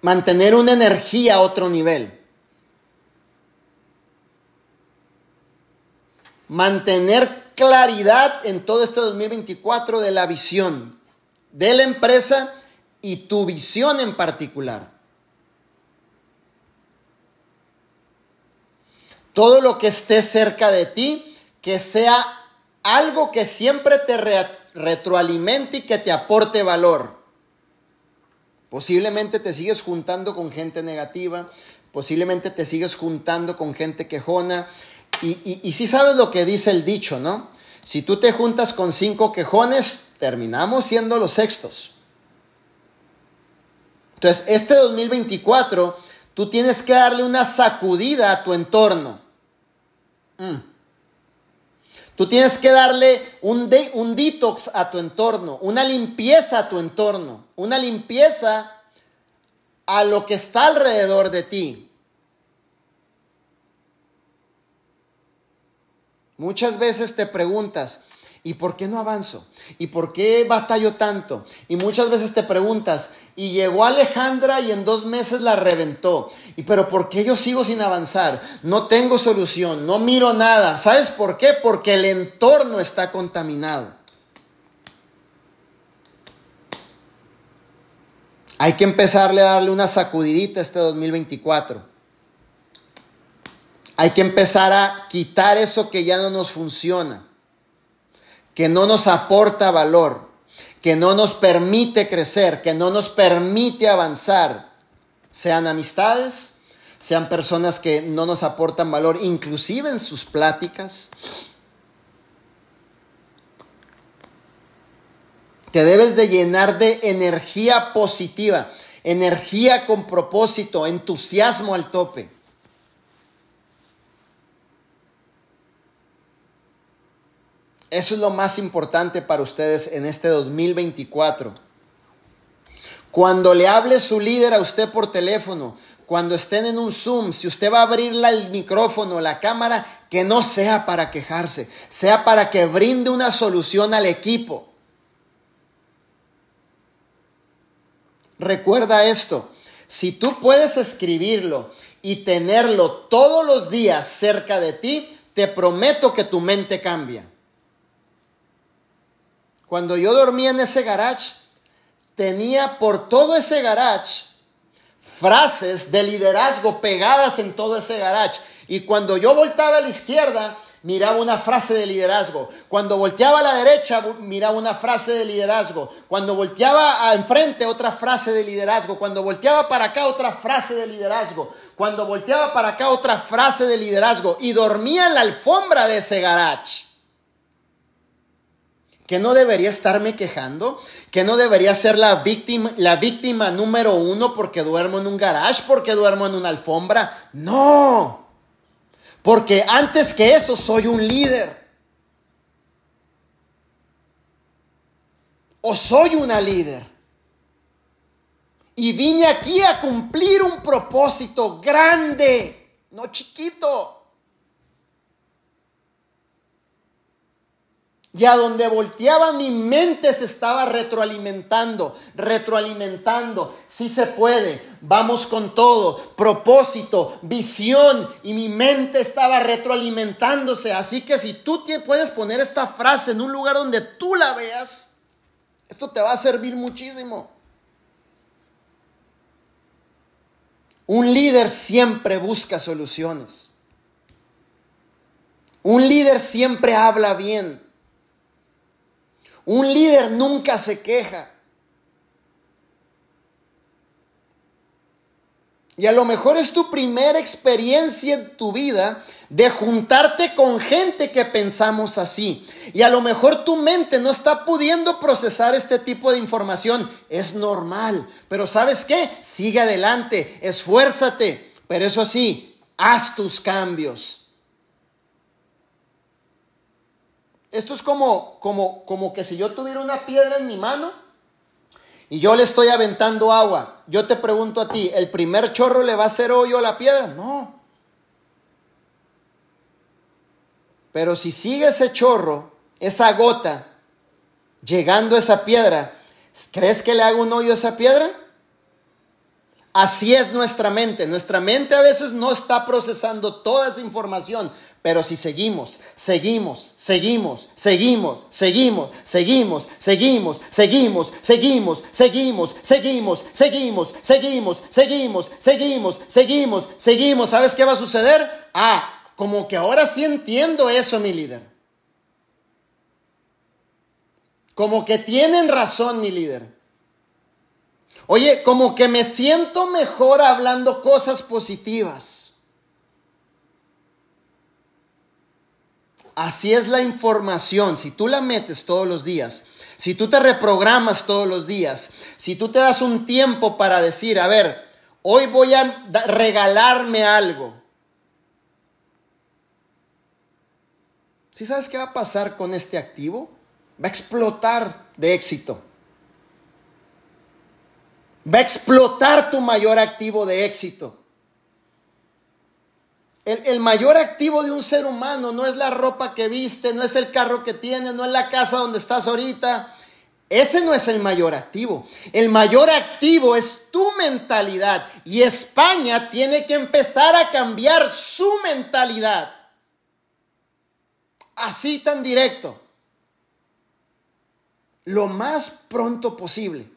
Speaker 2: mantener una energía a otro nivel. Mantener claridad en todo este 2024 de la visión de la empresa y tu visión en particular. Todo lo que esté cerca de ti, que sea algo que siempre te retroalimente y que te aporte valor. Posiblemente te sigues juntando con gente negativa, posiblemente te sigues juntando con gente quejona. Y, y, si sabes lo que dice el dicho, ¿no? Si tú te juntas con cinco quejones, terminamos siendo los sextos. Entonces, este 2024, tú tienes que darle una sacudida a tu entorno. Mm. Tú tienes que darle un, un detox a tu entorno, una limpieza a tu entorno, una limpieza a lo que está alrededor de ti. Muchas veces te preguntas, ¿y por qué no avanzo? ¿Y por qué batallo tanto? Y muchas veces te preguntas, y llegó Alejandra y en dos meses la reventó. ¿Y pero por qué yo sigo sin avanzar? No tengo solución, no miro nada. ¿Sabes por qué? Porque el entorno está contaminado. Hay que empezarle a darle una sacudidita este 2024. Hay que empezar a quitar eso que ya no nos funciona, que no nos aporta valor, que no nos permite crecer, que no nos permite avanzar. Sean amistades, sean personas que no nos aportan valor, inclusive en sus pláticas, Te debes de llenar de energía positiva, energía con propósito, entusiasmo al tope. Eso es lo más importante para ustedes en este 2024. Cuando le hable su líder a usted por teléfono, cuando estén en un Zoom, si usted va a abrir el micrófono, la cámara, que no sea para quejarse, sea para que brinde una solución al equipo. Recuerda esto, si tú puedes escribirlo y tenerlo todos los días cerca de ti, te prometo que tu mente cambia. Cuando yo dormía en ese garage, tenía por todo ese garage frases de liderazgo pegadas en todo ese garage. Y cuando yo voltaba a la izquierda, miraba una frase de liderazgo. Cuando volteaba a la derecha, miraba una frase de liderazgo. Cuando volteaba a enfrente, otra frase de liderazgo. Cuando volteaba para acá, otra frase de liderazgo. Cuando volteaba para acá, otra frase de liderazgo. Y dormía en la alfombra de ese garage. Que no debería estarme quejando, que no debería ser la víctima, la víctima número uno porque duermo en un garage, porque duermo en una alfombra. No. Porque antes que eso soy un líder. O soy una líder. Y vine aquí a cumplir un propósito grande, no chiquito. Y a donde volteaba mi mente se estaba retroalimentando, retroalimentando. Sí se puede, vamos con todo, propósito, visión. Y mi mente estaba retroalimentándose. Así que si tú puedes poner esta frase en un lugar donde tú la veas, esto te va a servir muchísimo. Un líder siempre busca soluciones. Un líder siempre habla bien. Un líder nunca se queja. Y a lo mejor es tu primera experiencia en tu vida de juntarte con gente que pensamos así. Y a lo mejor tu mente no está pudiendo procesar este tipo de información. Es normal. Pero ¿sabes qué? Sigue adelante, esfuérzate. Pero eso sí, haz tus cambios. Esto es como, como, como que si yo tuviera una piedra en mi mano y yo le estoy aventando agua. Yo te pregunto a ti, ¿el primer chorro le va a hacer hoyo a la piedra? No. Pero si sigue ese chorro, esa gota, llegando a esa piedra, ¿crees que le haga un hoyo a esa piedra? Así es nuestra mente. Nuestra mente a veces no está procesando toda esa información, Pero si seguimos, seguimos, seguimos, seguimos, seguimos, seguimos, seguimos, seguimos, seguimos, seguimos, seguimos, seguimos, seguimos, seguimos, seguimos, seguimos, seguimos, ¿sabes qué va a suceder? Ah, como que ahora sí entiendo eso, mi líder. Como que tienen razón, mi líder. Oye, como que me siento mejor hablando cosas positivas. Así es la información. Si tú la metes todos los días, si tú te reprogramas todos los días, si tú te das un tiempo para decir, a ver, hoy voy a regalarme algo. ¿Sí sabes qué va a pasar con este activo? Va a explotar de éxito. Va a explotar tu mayor activo de éxito. El, mayor activo de un ser humano no es la ropa que viste, no es el carro que tiene, no es la casa donde estás ahorita. Ese no es el mayor activo. El mayor activo es tu mentalidad. Y España tiene que empezar a cambiar su mentalidad. Así tan directo. Lo más pronto posible.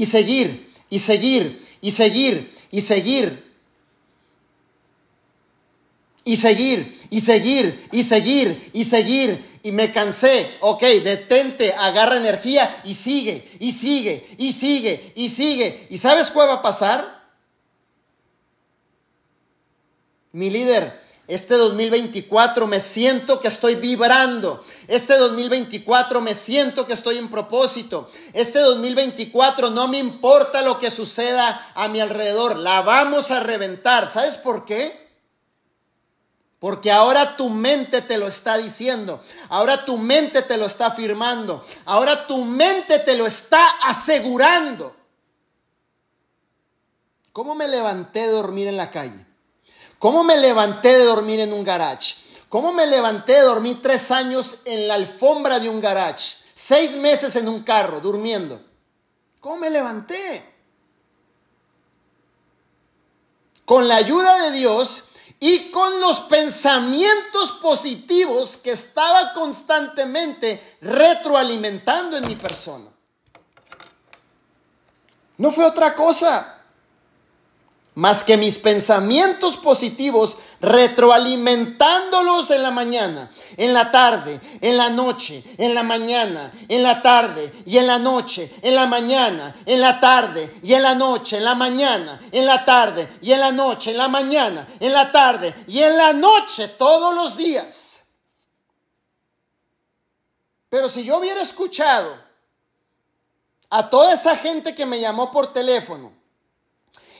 Speaker 2: Y seguir, y seguir, y seguir, y seguir. Y seguir, y seguir, y seguir, y seguir. Y me cansé. Ok, detente, agarra energía y sigue, y sigue, y sigue, y sigue. ¿Y sabes cuál va a pasar? Mi líder, este 2024 me siento que estoy vibrando. Este 2024 me siento que estoy en propósito. Este 2024 no me importa lo que suceda a mi alrededor. La vamos a reventar. ¿Sabes por qué? Porque ahora tu mente te lo está diciendo. Ahora tu mente te lo está afirmando. Ahora tu mente te lo está asegurando. ¿Cómo me levanté de dormir en la calle? ¿Cómo me levanté de dormir en un garage? ¿Cómo me levanté de dormir tres años en la alfombra de un garage? Seis meses en un carro, durmiendo. ¿Cómo me levanté? Con la ayuda de Dios y con los pensamientos positivos que estaba constantemente retroalimentando en mi persona. No fue otra cosa más que mis pensamientos positivos, retroalimentándolos en la mañana, en la tarde, en la noche, en la mañana, en la tarde y en la noche, en la mañana, en la tarde y en la noche, en la mañana, en la tarde y en la noche, en la mañana, en la tarde y en la noche, todos los días. Pero si yo hubiera escuchado a toda esa gente que me llamó por teléfono,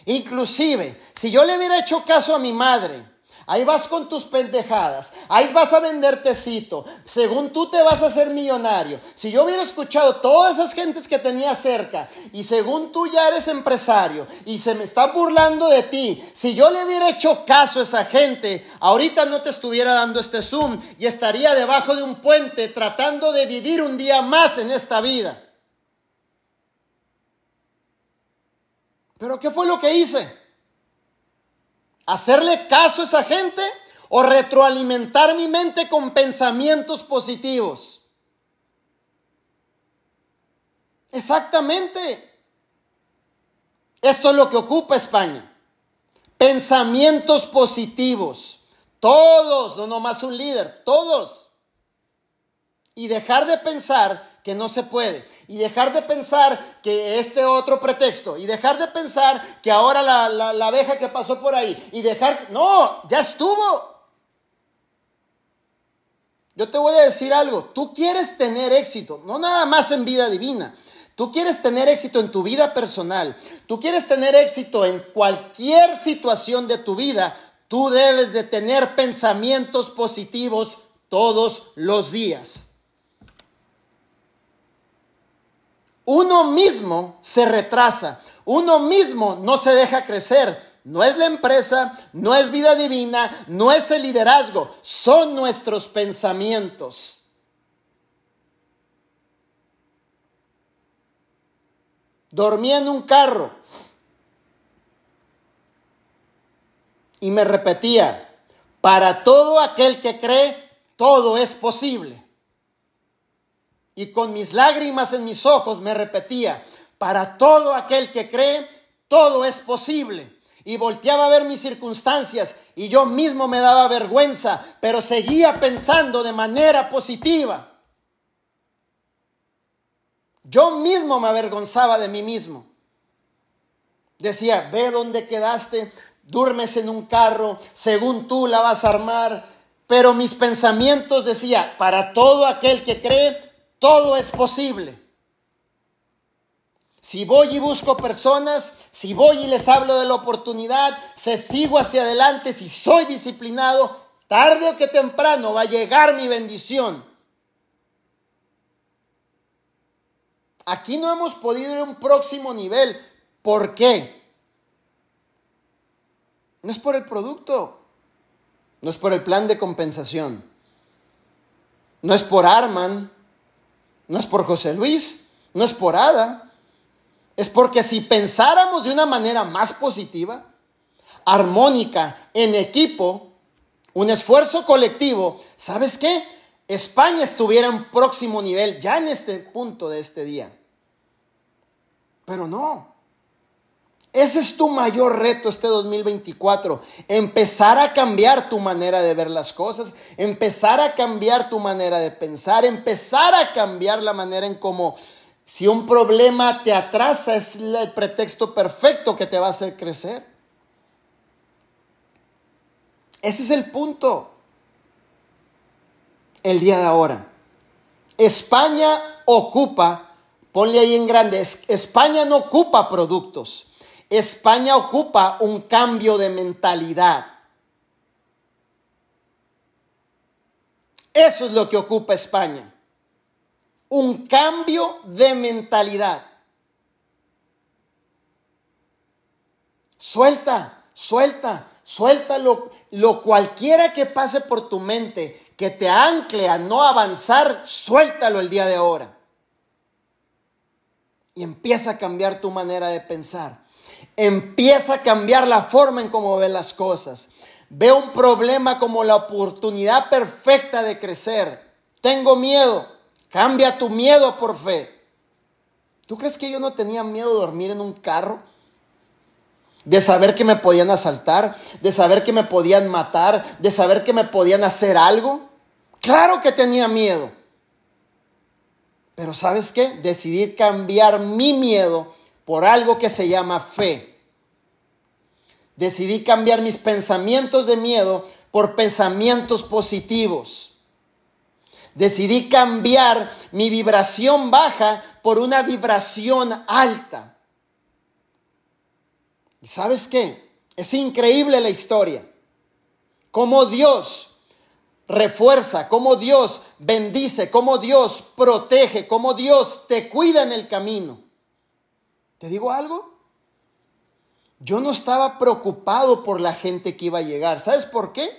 Speaker 2: Inclusive, si yo le hubiera hecho caso a mi madre, ahí vas con tus pendejadas, ahí vas a vender tecito, según tú te vas a hacer millonario. Si yo hubiera escuchado todas esas gentes que tenía cerca y según tú ya eres empresario y se me está burlando de ti, si yo le hubiera hecho caso a esa gente, ahorita no te estuviera dando este Zoom y estaría debajo de un puente tratando de vivir un día más en esta vida. Pero ¿qué fue lo que hice? ¿Hacerle caso a esa gente o retroalimentar mi mente con pensamientos positivos? Exactamente. Esto es lo que ocupa España. Pensamientos positivos. Todos, no nomás un líder, todos. Y dejar de pensar que no se puede. Y dejar de pensar que este otro pretexto. Y dejar de pensar que ahora la, la, abeja que pasó por ahí. Y dejar... No, ya estuvo. Yo te voy a decir algo. Tú quieres tener éxito. No nada más en vida divina. Tú quieres tener éxito en tu vida personal. Tú quieres tener éxito en cualquier situación de tu vida. Tú debes de tener pensamientos positivos todos los días. Uno mismo se retrasa, uno mismo no se deja crecer. No es la empresa, no es vida divina, no es el liderazgo, son nuestros pensamientos. Dormí en un carro y me repetía, para todo aquel que cree, todo es posible. Y con mis lágrimas en mis ojos me repetía, para todo aquel que cree, todo es posible. Y volteaba a ver mis circunstancias y yo mismo me daba vergüenza, pero seguía pensando de manera positiva. Yo mismo me avergonzaba de mí mismo. Decía, ve dónde quedaste, duermes en un carro, según tú la vas a armar. Pero mis pensamientos decía, para todo aquel que cree, todo es posible. Si voy y busco personas, si voy y les hablo de la oportunidad, si sigo hacia adelante, si soy disciplinado, tarde o que temprano va a llegar mi bendición. Aquí no hemos podido ir a un próximo nivel. ¿Por qué? No es por el producto, no es por el plan de compensación, no es por Arman, no es por José Luis, no es por Ada. Es porque si pensáramos de una manera más positiva, armónica, en equipo, un esfuerzo colectivo, ¿sabes qué? España estuviera en próximo nivel ya en este punto de este día. Pero no. Ese es tu mayor reto este 2024. Empezar a cambiar tu manera de ver las cosas, empezar a cambiar tu manera de pensar, empezar a cambiar la manera en cómo si un problema te atrasa es el pretexto perfecto que te va a hacer crecer. Ese es el punto. El día de ahora. España ocupa, ponle ahí en grande, España no ocupa productos. España ocupa un cambio de mentalidad. Eso es lo que ocupa España. Un cambio de mentalidad. Suelta, suelta, suelta lo, lo cualquiera que pase por tu mente que te ancle a no avanzar, suéltalo el día de ahora. Y empieza a cambiar tu manera de pensar empieza a cambiar la forma en cómo ve las cosas. Ve un problema como la oportunidad perfecta de crecer. Tengo miedo. Cambia tu miedo por fe. ¿Tú crees que yo no tenía miedo de dormir en un carro? De saber que me podían asaltar, de saber que me podían matar, de saber que me podían hacer algo. Claro que tenía miedo. Pero ¿sabes qué? Decidí cambiar mi miedo por algo que se llama fe. Decidí cambiar mis pensamientos de miedo por pensamientos positivos. Decidí cambiar mi vibración baja por una vibración alta. ¿Y sabes qué? Es increíble la historia. Cómo Dios refuerza, cómo Dios bendice, cómo Dios protege, cómo Dios te cuida en el camino. ¿Te digo algo? Yo no estaba preocupado por la gente que iba a llegar. ¿Sabes por qué?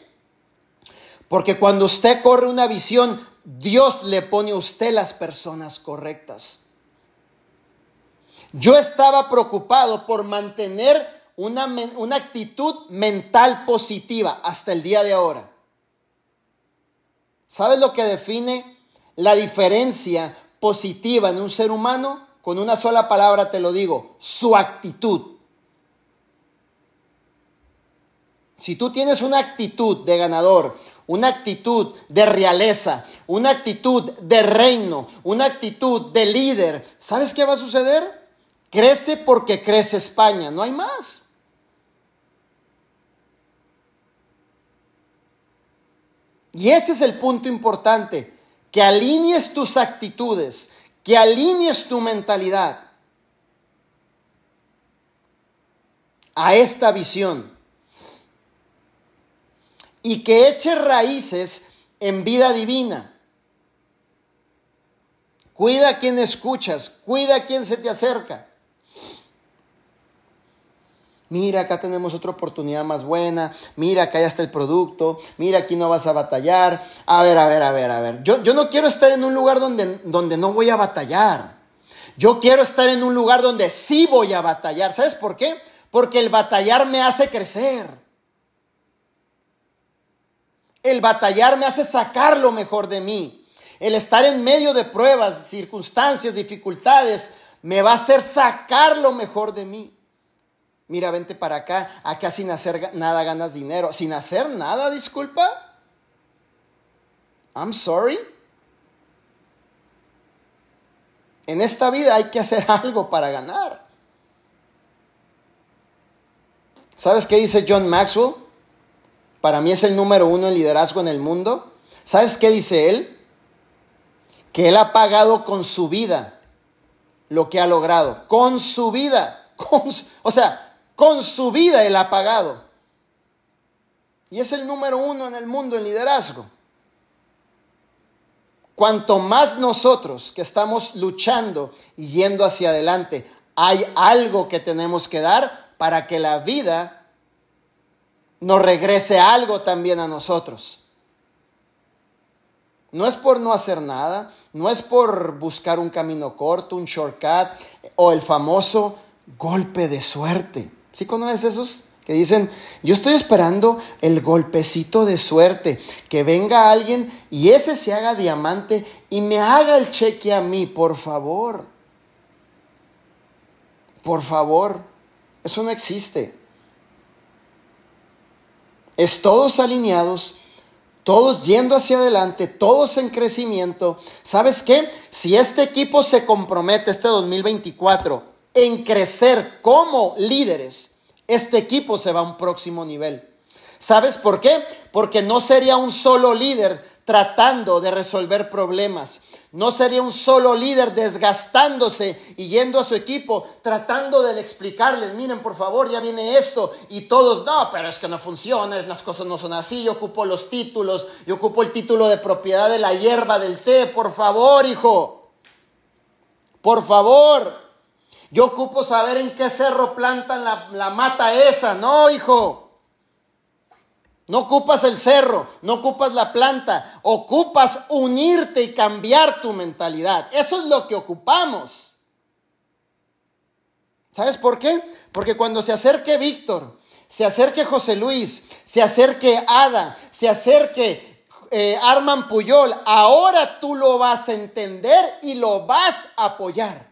Speaker 2: Porque cuando usted corre una visión, Dios le pone a usted las personas correctas. Yo estaba preocupado por mantener una, una, actitud mental positiva hasta el día de ahora. ¿Sabes lo que define la diferencia positiva en un ser humano? Con una sola palabra te lo digo, su actitud. Si tú tienes una actitud de ganador, una actitud de realeza, una actitud de reino, una actitud de líder, ¿sabes qué va a suceder? Crece porque crece España, no hay más. Y ese es el punto importante, que alinees tus actitudes, que alinees tu mentalidad a esta visión y que eches raíces en vida divina. Cuida a quien escuchas, cuida a quien se te acerca mira, acá tenemos otra oportunidad más buena, mira, acá ya está el producto, mira, aquí no vas a batallar. A ver, a ver, a ver, a ver. Yo, yo no quiero estar en un lugar donde, donde no voy a batallar. Yo quiero estar en un lugar donde sí voy a batallar. ¿Sabes por qué? Porque el batallar me hace crecer. El batallar me hace sacar lo mejor de mí. El estar en medio de pruebas, circunstancias, dificultades, me va a hacer sacar lo mejor de mí. Mira, vente para acá, acá sin hacer nada ganas dinero. Sin hacer nada, disculpa. I'm sorry. En esta vida hay que hacer algo para ganar. ¿Sabes qué dice John Maxwell? Para mí es el número uno en liderazgo en el mundo. ¿Sabes qué dice él? Que él ha pagado con su vida lo que ha logrado. Con su vida. o sea, con su vida él ha pagado. Y es el número uno en el mundo en liderazgo. Cuanto más nosotros que estamos luchando y yendo hacia adelante, hay algo que tenemos que dar para que la vida nos regrese algo también a nosotros. No es por no hacer nada, no es por buscar un camino corto, un shortcut o el famoso golpe de suerte. ¿Sí conoces esos? Que dicen, yo estoy esperando el golpecito de suerte, que venga alguien y ese se haga diamante y me haga el cheque a mí, por favor. Por favor, eso no existe. Es todos alineados, todos yendo hacia adelante, todos en crecimiento. ¿Sabes qué? Si este equipo se compromete este 2024 en crecer como líderes, este equipo se va a un próximo nivel. ¿Sabes por qué? Porque no sería un solo líder tratando de resolver problemas. No sería un solo líder desgastándose y yendo a su equipo tratando de explicarles, miren por favor, ya viene esto y todos, no, pero es que no funciona, las cosas no son así, yo ocupo los títulos, yo ocupo el título de propiedad de la hierba del té, por favor, hijo, por favor. Yo ocupo saber en qué cerro plantan la, mata esa. No, hijo. No ocupas el cerro, no ocupas la planta, ocupas unirte y cambiar tu mentalidad. Eso es lo que ocupamos. ¿Sabes por qué? Porque cuando se acerque Víctor, se acerque José Luis, se acerque Ada, se acerque eh, Arman Puyol, ahora tú lo vas a entender y lo vas a apoyar.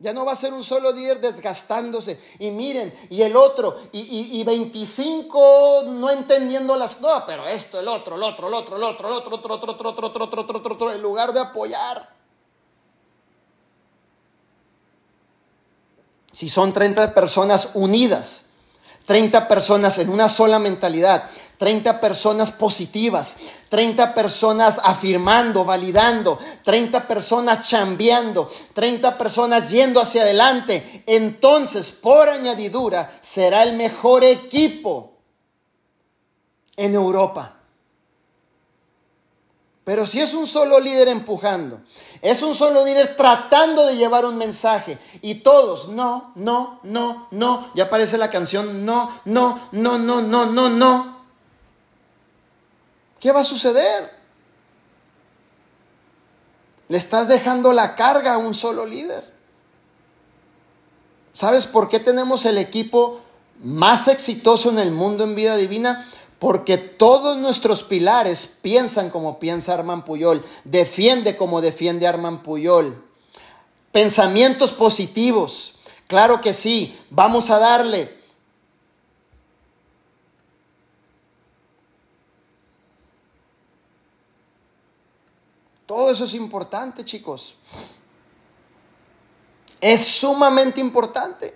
Speaker 2: Ya no va a ser un solo líder desgastándose. Y miren, y el otro, y, 25 no entendiendo las... No, pero esto, el otro, el otro, el otro, el otro, el otro, otro, otro, otro, otro, otro, otro, otro, otro, en lugar de apoyar. Si son 30 personas unidas, 30 personas en una sola mentalidad, 30 personas positivas, 30 personas afirmando, validando, 30 personas chambeando, 30 personas yendo hacia adelante. Entonces, por añadidura, será el mejor equipo en Europa. Pero si es un solo líder empujando, es un solo líder tratando de llevar un mensaje y todos, no, no, no, no, ya aparece la canción, no, no, no, no, no, no, no. ¿Qué va a suceder? Le estás dejando la carga a un solo líder. ¿Sabes por qué tenemos el equipo más exitoso en el mundo en vida divina? Porque todos nuestros pilares piensan como piensa Arman Puyol, defiende como defiende Arman Puyol. Pensamientos positivos, claro que sí, vamos a darle Todo eso es importante, chicos. Es sumamente importante.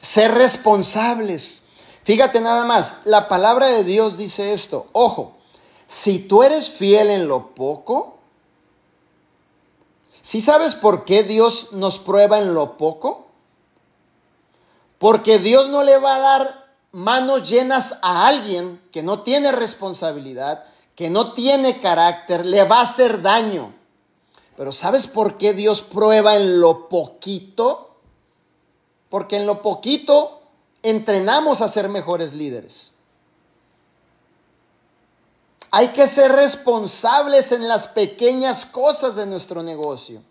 Speaker 2: Ser responsables. Fíjate nada más, la palabra de Dios dice esto. Ojo, si tú eres fiel en lo poco, si sabes por qué Dios nos prueba en lo poco? Porque Dios no le va a dar manos llenas a alguien que no tiene responsabilidad, que no tiene carácter, le va a hacer daño. Pero ¿sabes por qué Dios prueba en lo poquito? Porque en lo poquito entrenamos a ser mejores líderes. Hay que ser responsables en las pequeñas cosas de nuestro negocio.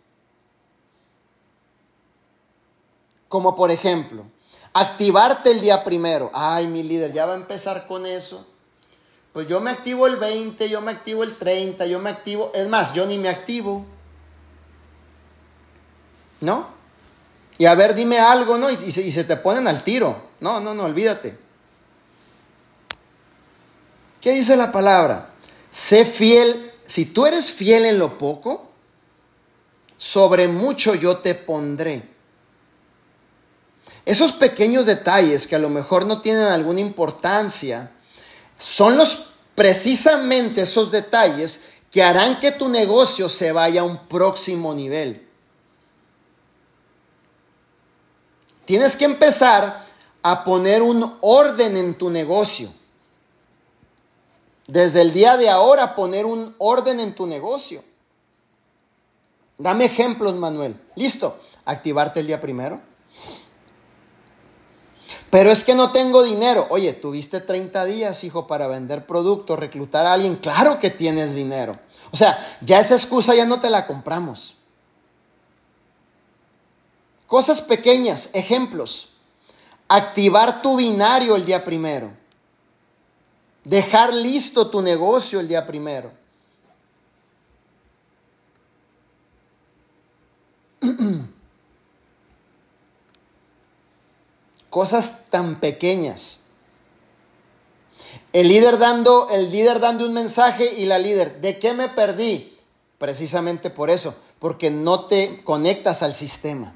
Speaker 2: Como por ejemplo, Activarte el día primero. Ay, mi líder, ya va a empezar con eso. Pues yo me activo el 20, yo me activo el 30, yo me activo. Es más, yo ni me activo. ¿No? Y a ver, dime algo, ¿no? Y, se, te ponen al tiro. No, no, no, olvídate. ¿Qué dice la palabra? Sé fiel. Si tú eres fiel en lo poco, sobre mucho yo te pondré. Esos pequeños detalles que a lo mejor no tienen alguna importancia, son los precisamente esos detalles que harán que tu negocio se vaya a un próximo nivel. Tienes que empezar a poner un orden en tu negocio. Desde el día de ahora poner un orden en tu negocio. Dame ejemplos, Manuel. Listo. Activarte el día primero. Pero es que no tengo dinero. Oye, tuviste 30 días, hijo, para vender productos, reclutar a alguien. Claro que tienes dinero. O sea, ya esa excusa ya no te la compramos. Cosas pequeñas, ejemplos. Activar tu binario el día primero. Dejar listo tu negocio el día primero. Cosas tan pequeñas. El líder dando, el líder dando un mensaje y la líder, ¿de qué me perdí? Precisamente por eso, porque no te conectas al sistema.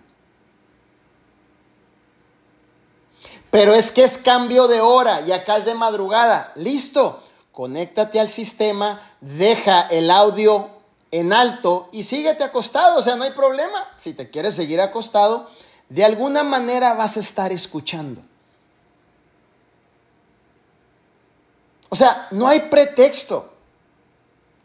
Speaker 2: Pero es que es cambio de hora y acá es de madrugada. Listo, conéctate al sistema, deja el audio en alto y síguete acostado, o sea, no hay problema. Si te quieres seguir acostado, de alguna manera vas a estar escuchando. O sea, no hay pretexto.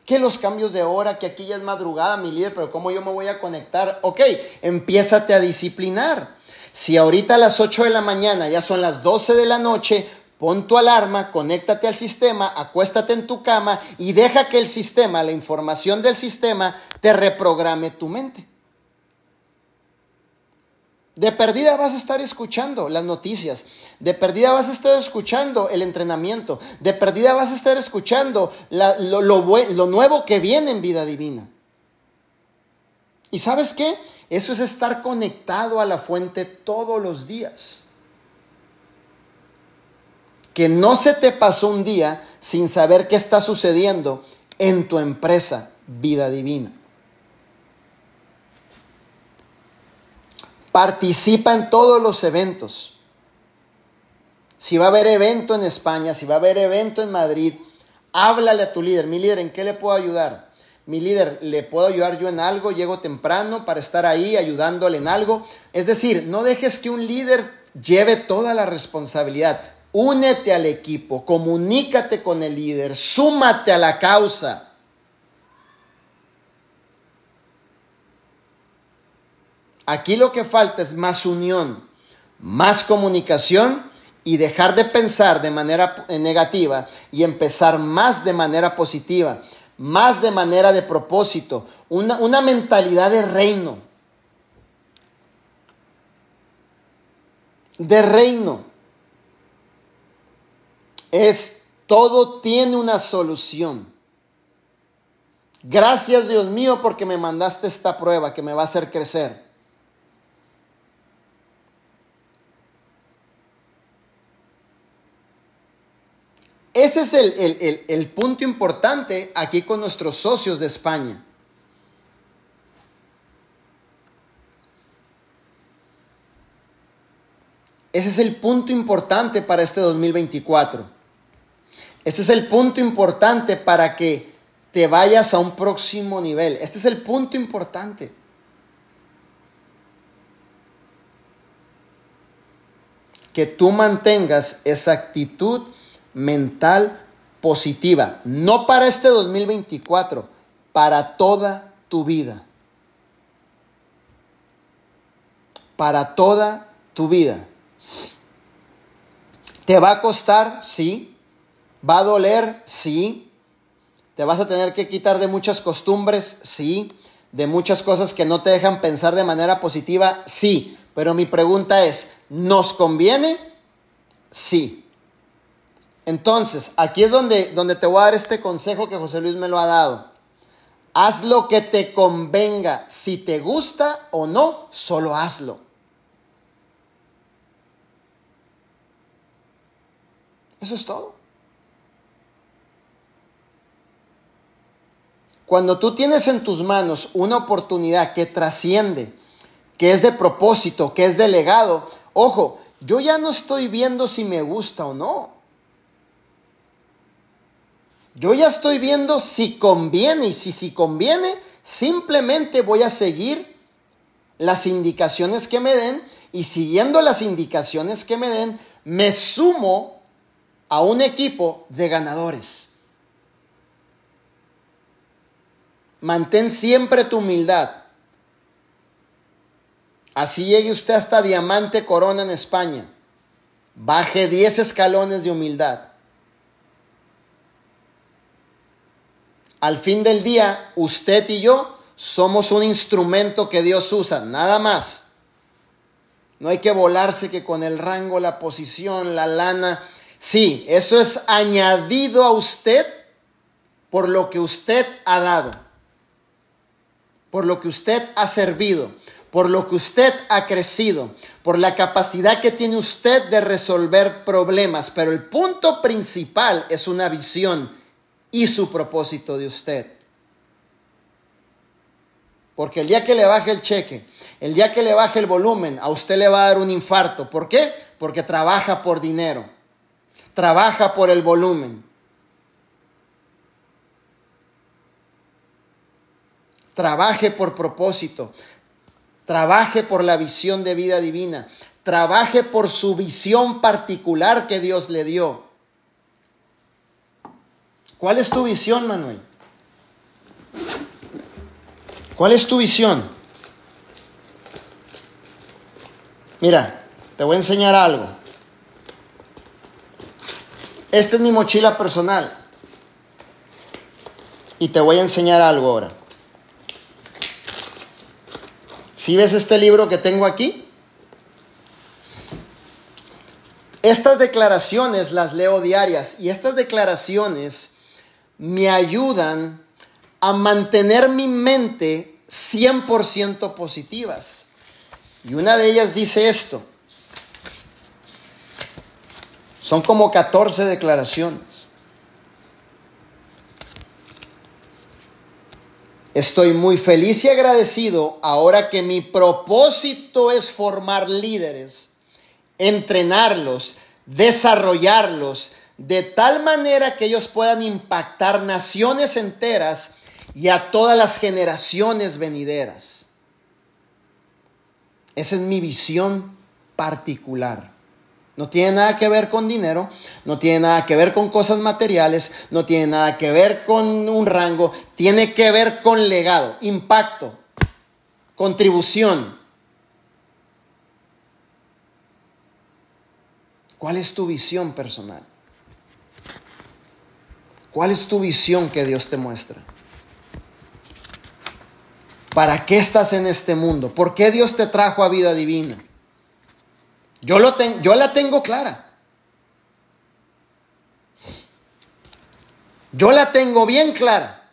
Speaker 2: Que los cambios de hora, que aquí ya es madrugada, mi líder, pero ¿cómo yo me voy a conectar? Ok, empiézate a disciplinar. Si ahorita a las 8 de la mañana ya son las 12 de la noche, pon tu alarma, conéctate al sistema, acuéstate en tu cama y deja que el sistema, la información del sistema, te reprograme tu mente. De perdida vas a estar escuchando las noticias. De perdida vas a estar escuchando el entrenamiento. De perdida vas a estar escuchando lo, lo nuevo que viene en vida divina. ¿Y sabes qué? Eso es estar conectado a la fuente todos los días. Que no se te pasó un día sin saber qué está sucediendo en tu empresa, vida divina. Participa en todos los eventos. Si va a haber evento en España, si va a haber evento en Madrid, háblale a tu líder. Mi líder, ¿en qué le puedo ayudar? Mi líder, ¿le puedo ayudar yo en algo? Llego temprano para estar ahí ayudándole en algo. Es decir, no dejes que un líder lleve toda la responsabilidad. Únete al equipo, comunícate con el líder, súmate a la causa. Aquí lo que falta es más unión, más comunicación y dejar de pensar de manera negativa y empezar más de manera positiva, más de manera de propósito, una, una mentalidad de reino. De reino. Es todo tiene una solución. Gracias Dios mío porque me mandaste esta prueba que me va a hacer crecer. Ese es el, punto importante aquí con nuestros socios de España. Ese es el punto importante para este 2024. Este es el punto importante para que te vayas a un próximo nivel. Este es el punto importante. Que tú mantengas esa actitud mental positiva, no para este 2024, para toda tu vida. Para toda tu vida. ¿Te va a costar? Sí. ¿Va a doler? Sí. ¿Te vas a tener que quitar de muchas costumbres? Sí. ¿De muchas cosas que no te dejan pensar de manera positiva? Sí Pero mi pregunta es, ¿nos conviene? Sí. Entonces, aquí es donde, donde te voy a dar este consejo que José Luis me lo ha dado. Haz lo que te convenga. Si te gusta o no, solo hazlo. Eso es todo. Cuando tú tienes en tus manos una oportunidad que trasciende, que es de propósito, que es de legado, ojo, yo ya no estoy viendo si me gusta o no. Yo ya estoy viendo si conviene y si si conviene, simplemente voy a seguir las indicaciones que me den y siguiendo las indicaciones que me den, me sumo a un equipo de ganadores. Mantén siempre tu humildad. Así llegue usted hasta diamante corona en España. Baje 10 escalones de humildad. Al fin del día, usted y yo somos un instrumento que Dios usa, nada más. No hay que volarse que con el rango, la posición, la lana. Sí, eso es añadido a usted por lo que usted ha dado, por lo que usted ha servido por lo que usted ha crecido, por la capacidad que tiene usted de resolver problemas. Pero el punto principal es una visión y su propósito de usted. Porque el día que le baje el cheque, el día que le baje el volumen, a usted le va a dar un infarto. ¿Por qué? Porque trabaja por dinero, trabaja por el volumen. Trabaje por propósito, Trabaje por la visión de vida divina. Trabaje por su visión particular que Dios le dio. ¿Cuál es tu visión, Manuel? ¿Cuál es tu visión? Mira, te voy a enseñar algo. Esta es mi mochila personal. Y te voy a enseñar algo ahora. Si ves este libro que tengo aquí? Estas declaraciones las leo diarias y estas declaraciones me ayudan a mantener mi mente 100% positivas. Y una de ellas dice esto. Son como 14 declaraciones. Estoy muy feliz y agradecido ahora que mi propósito es formar líderes, entrenarlos, desarrollarlos de tal manera que ellos puedan impactar naciones enteras y a todas las generaciones venideras. Esa es mi visión particular. No tiene nada que ver con dinero, no tiene nada que ver con cosas materiales, no tiene nada que ver con un rango, tiene que ver con legado, impacto, contribución. ¿Cuál es tu visión personal? ¿Cuál es tu visión que Dios te muestra? ¿Para qué estás en este mundo? ¿Por qué Dios te trajo a vida divina? Yo, lo yo la tengo clara. Yo la tengo bien clara.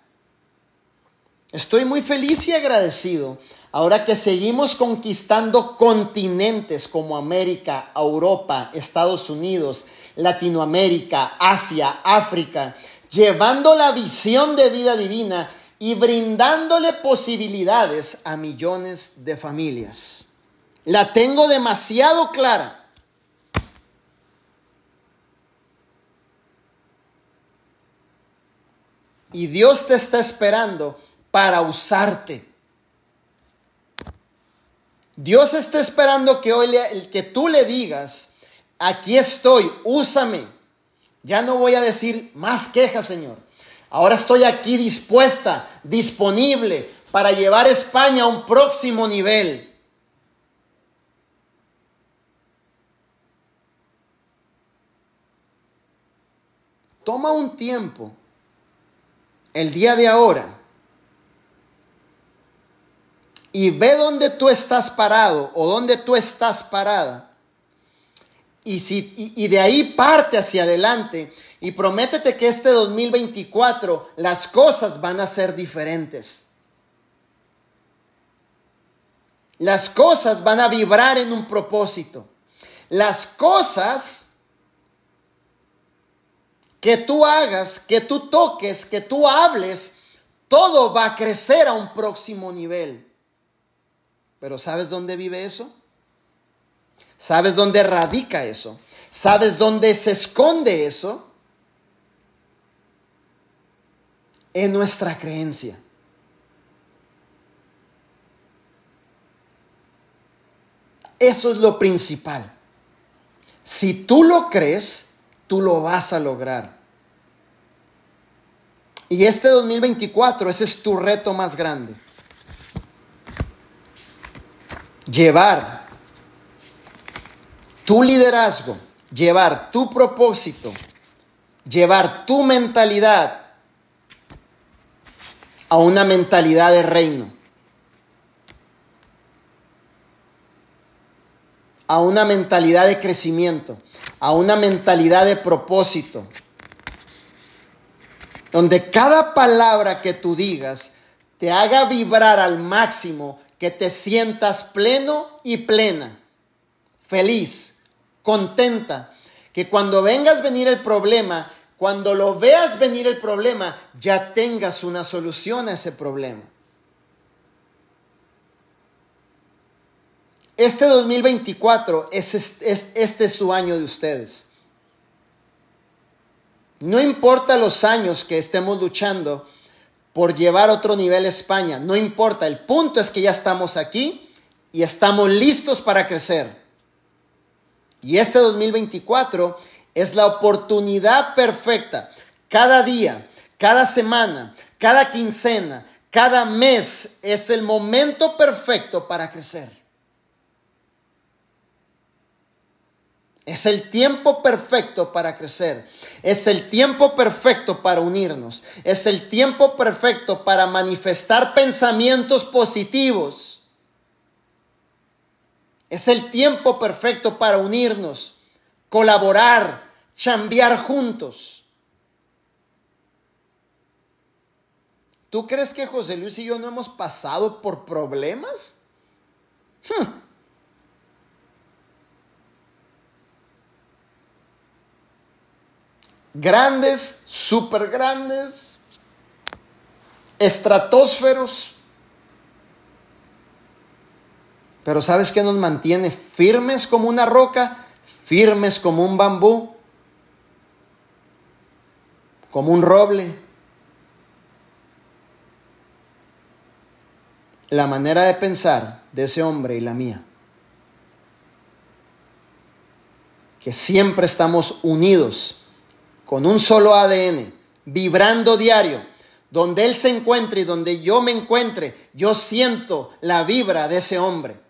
Speaker 2: Estoy muy feliz y agradecido ahora que seguimos conquistando continentes como América, Europa, Estados Unidos, Latinoamérica, Asia, África, llevando la visión de vida divina y brindándole posibilidades a millones de familias. La tengo demasiado clara. Y Dios te está esperando para usarte. Dios está esperando que hoy le, que tú le digas, aquí estoy, úsame. Ya no voy a decir más quejas, Señor. Ahora estoy aquí dispuesta, disponible para llevar a España a un próximo nivel. Toma un tiempo, el día de ahora, y ve dónde tú estás parado o dónde tú estás parada. Y, si, y, de ahí parte hacia adelante y prométete que este 2024 las cosas van a ser diferentes. Las cosas van a vibrar en un propósito. Las cosas que tú hagas, que tú toques, que tú hables, todo va a crecer a un próximo nivel. Pero ¿sabes dónde vive eso? ¿Sabes dónde radica eso? ¿Sabes dónde se esconde eso? En nuestra creencia. Eso es lo principal. Si tú lo crees, tú lo vas a lograr. Y este 2024, ese es tu reto más grande. Llevar tu liderazgo, llevar tu propósito, llevar tu mentalidad a una mentalidad de reino. A una mentalidad de crecimiento, a una mentalidad de propósito donde cada palabra que tú digas te haga vibrar al máximo, que te sientas pleno y plena, feliz, contenta, que cuando vengas venir el problema, cuando lo veas venir el problema, ya tengas una solución a ese problema. Este 2024 es, es, este es su año de ustedes. No importa los años que estemos luchando por llevar otro nivel España, no importa, el punto es que ya estamos aquí y estamos listos para crecer. Y este 2024 es la oportunidad perfecta. Cada día, cada semana, cada quincena, cada mes es el momento perfecto para crecer. Es el tiempo perfecto para crecer. Es el tiempo perfecto para unirnos. Es el tiempo perfecto para manifestar pensamientos positivos. Es el tiempo perfecto para unirnos, colaborar, chambear juntos. ¿Tú crees que José Luis y yo no hemos pasado por problemas? Hmm. grandes, súper grandes, estratosferos. Pero ¿sabes qué nos mantiene firmes como una roca? Firmes como un bambú, como un roble. La manera de pensar de ese hombre y la mía. Que siempre estamos unidos con un solo ADN, vibrando diario, donde Él se encuentre y donde yo me encuentre, yo siento la vibra de ese hombre.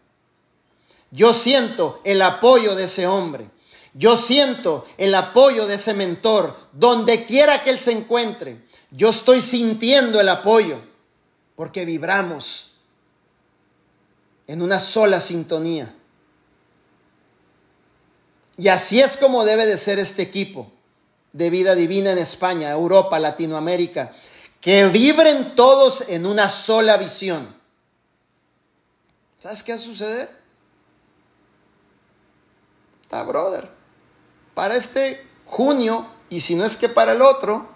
Speaker 2: Yo siento el apoyo de ese hombre. Yo siento el apoyo de ese mentor, donde quiera que Él se encuentre. Yo estoy sintiendo el apoyo, porque vibramos en una sola sintonía. Y así es como debe de ser este equipo de vida divina en España, Europa, Latinoamérica, que vibren todos en una sola visión. ¿Sabes qué va a suceder? Está, brother. Para este junio, y si no es que para el otro,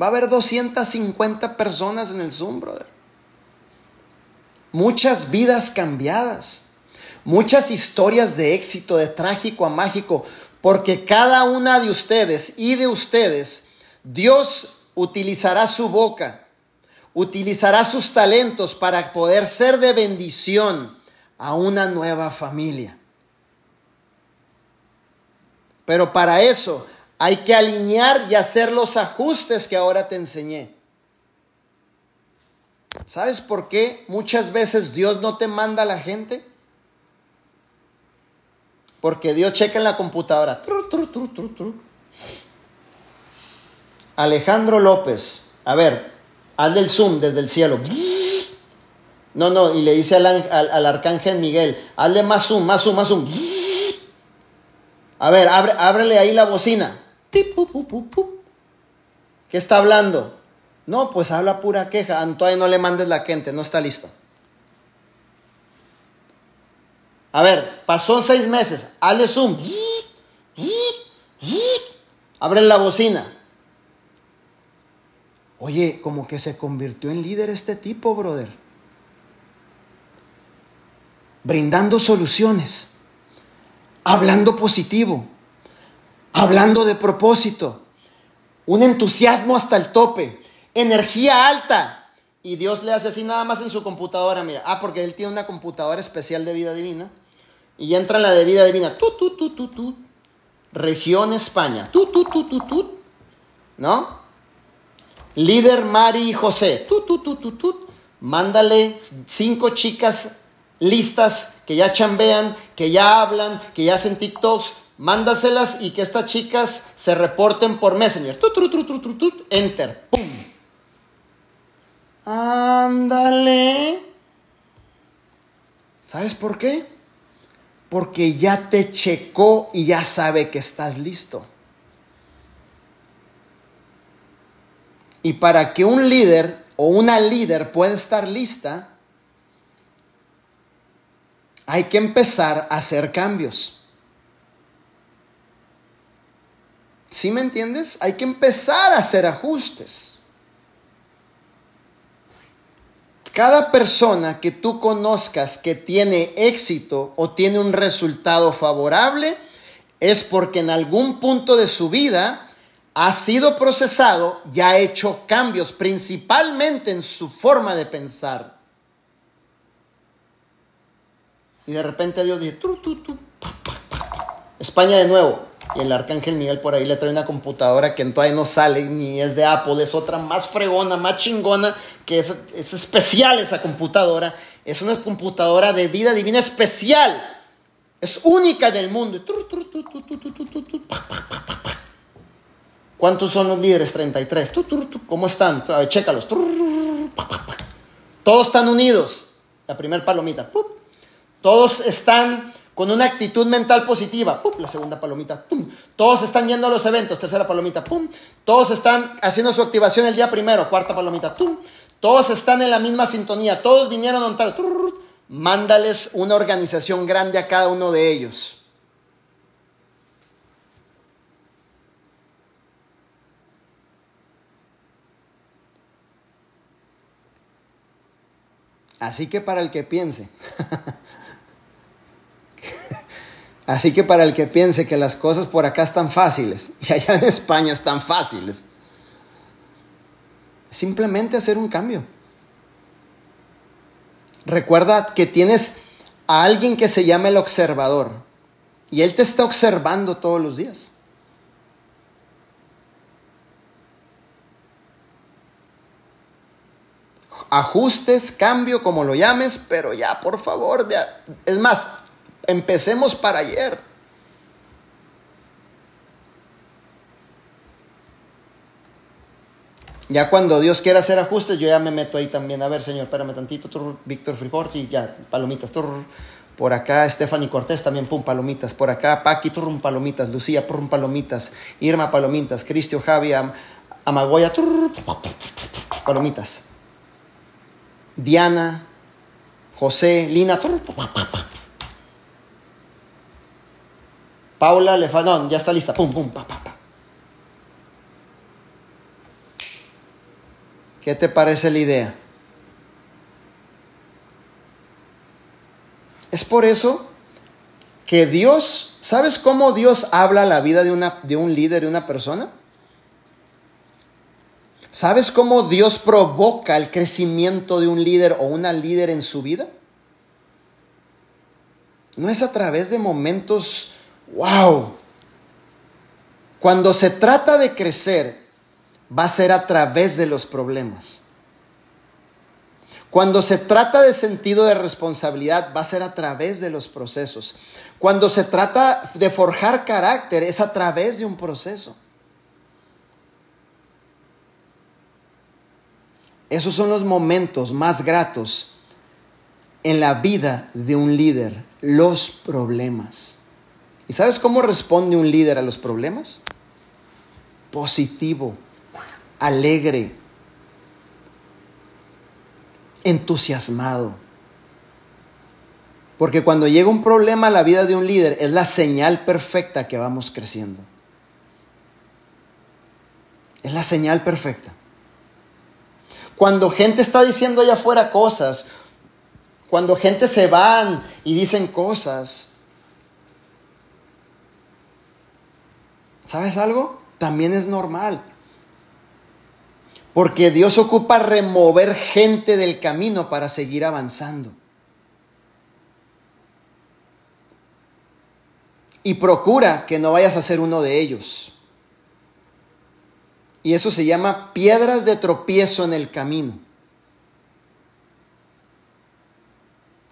Speaker 2: va a haber 250 personas en el Zoom, brother. Muchas vidas cambiadas. Muchas historias de éxito, de trágico a mágico. Porque cada una de ustedes y de ustedes, Dios utilizará su boca, utilizará sus talentos para poder ser de bendición a una nueva familia. Pero para eso hay que alinear y hacer los ajustes que ahora te enseñé. ¿Sabes por qué muchas veces Dios no te manda a la gente? Porque Dios checa en la computadora. Alejandro López. A ver, haz del zoom desde el cielo. No, no, y le dice al, al, arcángel Miguel, hazle más zoom, más zoom, más zoom. A ver, abre, ábrele ahí la bocina. ¿Qué está hablando? No, pues habla pura queja. Todavía no le mandes la gente, no está listo. A ver, pasó seis meses. Hazle zoom. Abre la bocina. Oye, como que se convirtió en líder este tipo, brother. Brindando soluciones. Hablando positivo. Hablando de propósito. Un entusiasmo hasta el tope. Energía alta. Y Dios le hace así nada más en su computadora, mira. Ah, porque él tiene una computadora especial de vida divina. Y entra en la de vida divina. Tu, tu, tu, tu, tu. Región España. Tu, tu, tu, tu, tu. ¿No? Líder Mari y José. Tu, tu, tu, tu, tu. Mándale cinco chicas listas que ya chambean, que ya hablan, que ya hacen TikToks. Mándaselas y que estas chicas se reporten por Messenger. Tu, tu, tu, tu, tu, tu, enter. ¡Pum! Ándale. ¿Sabes por qué? Porque ya te checó y ya sabe que estás listo. Y para que un líder o una líder pueda estar lista, hay que empezar a hacer cambios. ¿Sí me entiendes? Hay que empezar a hacer ajustes. Cada persona que tú conozcas que tiene éxito o tiene un resultado favorable es porque en algún punto de su vida ha sido procesado y ha hecho cambios, principalmente en su forma de pensar. Y de repente Dios dice, España de nuevo. Y el arcángel Miguel por ahí le trae una computadora que todavía no sale, ni es de Apple, es otra más fregona, más chingona, que es, es especial esa computadora. Es una computadora de vida divina especial. Es única del mundo. ¿Cuántos son los líderes? 33. ¿Cómo están? Chécalos. Todos están unidos. La primera palomita. Todos están con una actitud mental positiva. La segunda palomita. Todos están yendo a los eventos. Tercera palomita. Todos están haciendo su activación el día primero. Cuarta palomita. Todos están en la misma sintonía. Todos vinieron a montar. Mándales una organización grande a cada uno de ellos. Así que para el que piense, así que para el que piense que las cosas por acá están fáciles y allá en España están fáciles, simplemente hacer un cambio. Recuerda que tienes a alguien que se llama el observador y él te está observando todos los días. ajustes, cambio, como lo llames, pero ya, por favor, es más, empecemos para ayer. Ya cuando Dios quiera hacer ajustes, yo ya me meto ahí también. A ver, señor, espérame tantito. Víctor Frijorti, ya, palomitas. por acá, Stephanie Cortés también, pum, palomitas. Por acá, Paqui, palomitas. Lucía, pum, palomitas. Irma, palomitas. Cristio, Javi, Amagoya, palomitas. Diana, José, Lina, Paula Lefanón, ya está lista. Pum, pum, pa, pa, pa. ¿Qué te parece la idea? Es por eso que Dios, ¿sabes cómo Dios habla la vida de, una, de un líder, de una persona? ¿Sabes cómo Dios provoca el crecimiento de un líder o una líder en su vida? No es a través de momentos, wow. Cuando se trata de crecer, va a ser a través de los problemas. Cuando se trata de sentido de responsabilidad, va a ser a través de los procesos. Cuando se trata de forjar carácter, es a través de un proceso. Esos son los momentos más gratos en la vida de un líder los problemas. ¿Y sabes cómo responde un líder a los problemas? Positivo, alegre, entusiasmado. Porque cuando llega un problema a la vida de un líder es la señal perfecta que vamos creciendo. Es la señal perfecta. Cuando gente está diciendo allá afuera cosas, cuando gente se van y dicen cosas, ¿sabes algo? También es normal. Porque Dios ocupa remover gente del camino para seguir avanzando. Y procura que no vayas a ser uno de ellos. Y eso se llama piedras de tropiezo en el camino.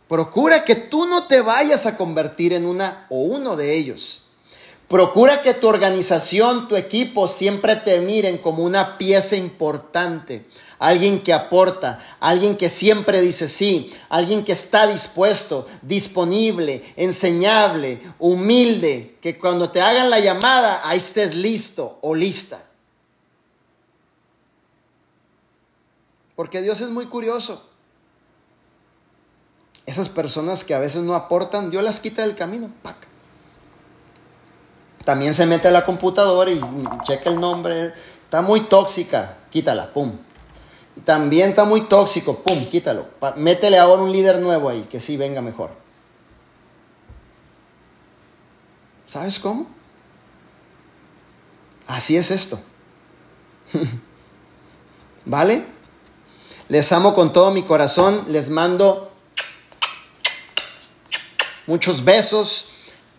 Speaker 2: Procura que tú no te vayas a convertir en una o uno de ellos. Procura que tu organización, tu equipo siempre te miren como una pieza importante, alguien que aporta, alguien que siempre dice sí, alguien que está dispuesto, disponible, enseñable, humilde, que cuando te hagan la llamada, ahí estés listo o lista. Porque Dios es muy curioso. Esas personas que a veces no aportan, Dios las quita del camino. También se mete a la computadora y checa el nombre. Está muy tóxica, quítala, pum. También está muy tóxico, pum, quítalo. Métele ahora un líder nuevo ahí, que sí venga mejor. ¿Sabes cómo? Así es esto. ¿Vale? Les amo con todo mi corazón. Les mando muchos besos,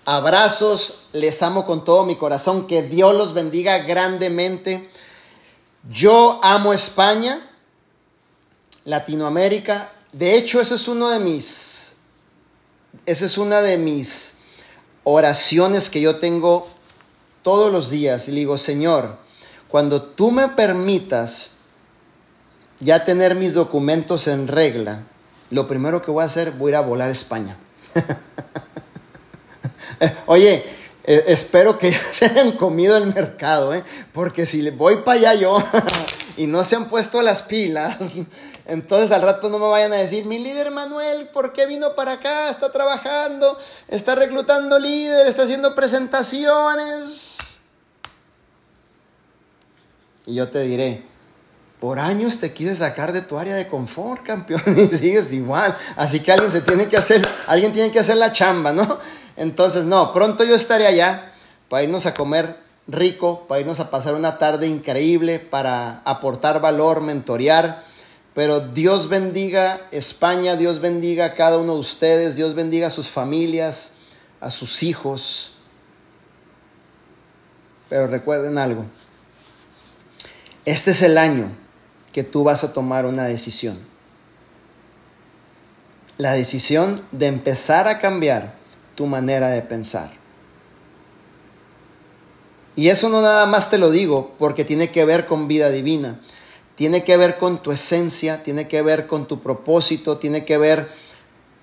Speaker 2: abrazos. Les amo con todo mi corazón. Que Dios los bendiga grandemente. Yo amo España, Latinoamérica. De hecho, eso es uno de mis, esa es una de mis oraciones que yo tengo todos los días. Y le digo, Señor, cuando tú me permitas ya tener mis documentos en regla, lo primero que voy a hacer, voy a ir a volar a España. Oye, eh, espero que se hayan comido el mercado, ¿eh? porque si voy para allá yo y no se han puesto las pilas, entonces al rato no me vayan a decir, mi líder Manuel, ¿por qué vino para acá? Está trabajando, está reclutando líder, está haciendo presentaciones. Y yo te diré, por años te quise sacar de tu área de confort, campeón, y sigues igual. Así que alguien se tiene que hacer, alguien tiene que hacer la chamba, ¿no? Entonces, no, pronto yo estaré allá para irnos a comer rico, para irnos a pasar una tarde increíble, para aportar valor, mentorear. Pero Dios bendiga España, Dios bendiga a cada uno de ustedes, Dios bendiga a sus familias, a sus hijos. Pero recuerden algo, este es el año que tú vas a tomar una decisión. La decisión de empezar a cambiar tu manera de pensar. Y eso no nada más te lo digo porque tiene que ver con vida divina, tiene que ver con tu esencia, tiene que ver con tu propósito, tiene que ver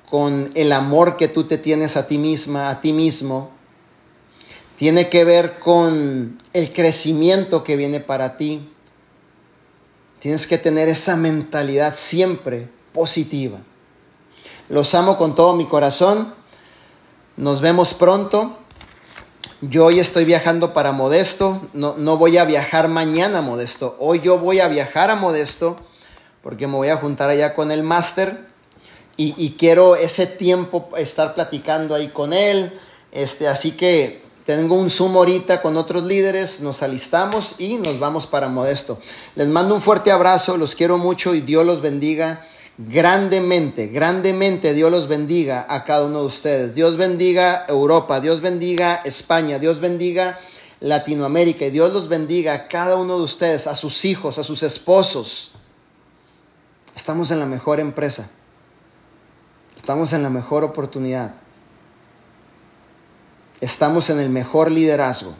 Speaker 2: con el amor que tú te tienes a ti misma, a ti mismo, tiene que ver con el crecimiento que viene para ti, Tienes que tener esa mentalidad siempre positiva. Los amo con todo mi corazón. Nos vemos pronto. Yo hoy estoy viajando para Modesto. No, no voy a viajar mañana a Modesto. Hoy yo voy a viajar a Modesto porque me voy a juntar allá con el máster y, quiero ese tiempo estar platicando ahí con él. Este, así que tengo un Zoom ahorita con otros líderes, nos alistamos y nos vamos para Modesto. Les mando un fuerte abrazo, los quiero mucho y Dios los bendiga grandemente, grandemente Dios los bendiga a cada uno de ustedes. Dios bendiga Europa, Dios bendiga España, Dios bendiga Latinoamérica y Dios los bendiga a cada uno de ustedes, a sus hijos, a sus esposos. Estamos en la mejor empresa. Estamos en la mejor oportunidad. Estamos en el mejor liderazgo.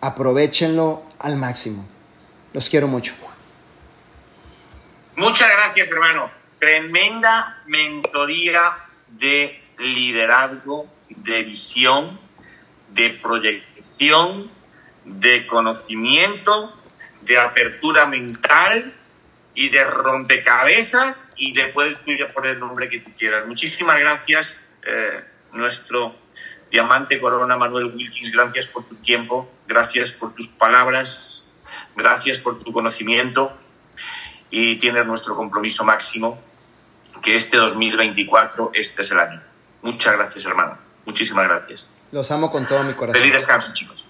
Speaker 2: Aprovechenlo al máximo. Los quiero mucho.
Speaker 1: Muchas gracias, hermano. Tremenda mentoría de liderazgo, de visión, de proyección, de conocimiento, de apertura mental y de rompecabezas y le puedes poner el nombre que tú quieras. Muchísimas gracias, eh, nuestro diamante corona Manuel Wilkins, gracias por tu tiempo, gracias por tus palabras, gracias por tu conocimiento y tienes nuestro compromiso máximo que este 2024 este es el año. Muchas gracias, hermano. Muchísimas gracias.
Speaker 2: Los amo con todo mi corazón.
Speaker 1: Feliz descanso, chicos.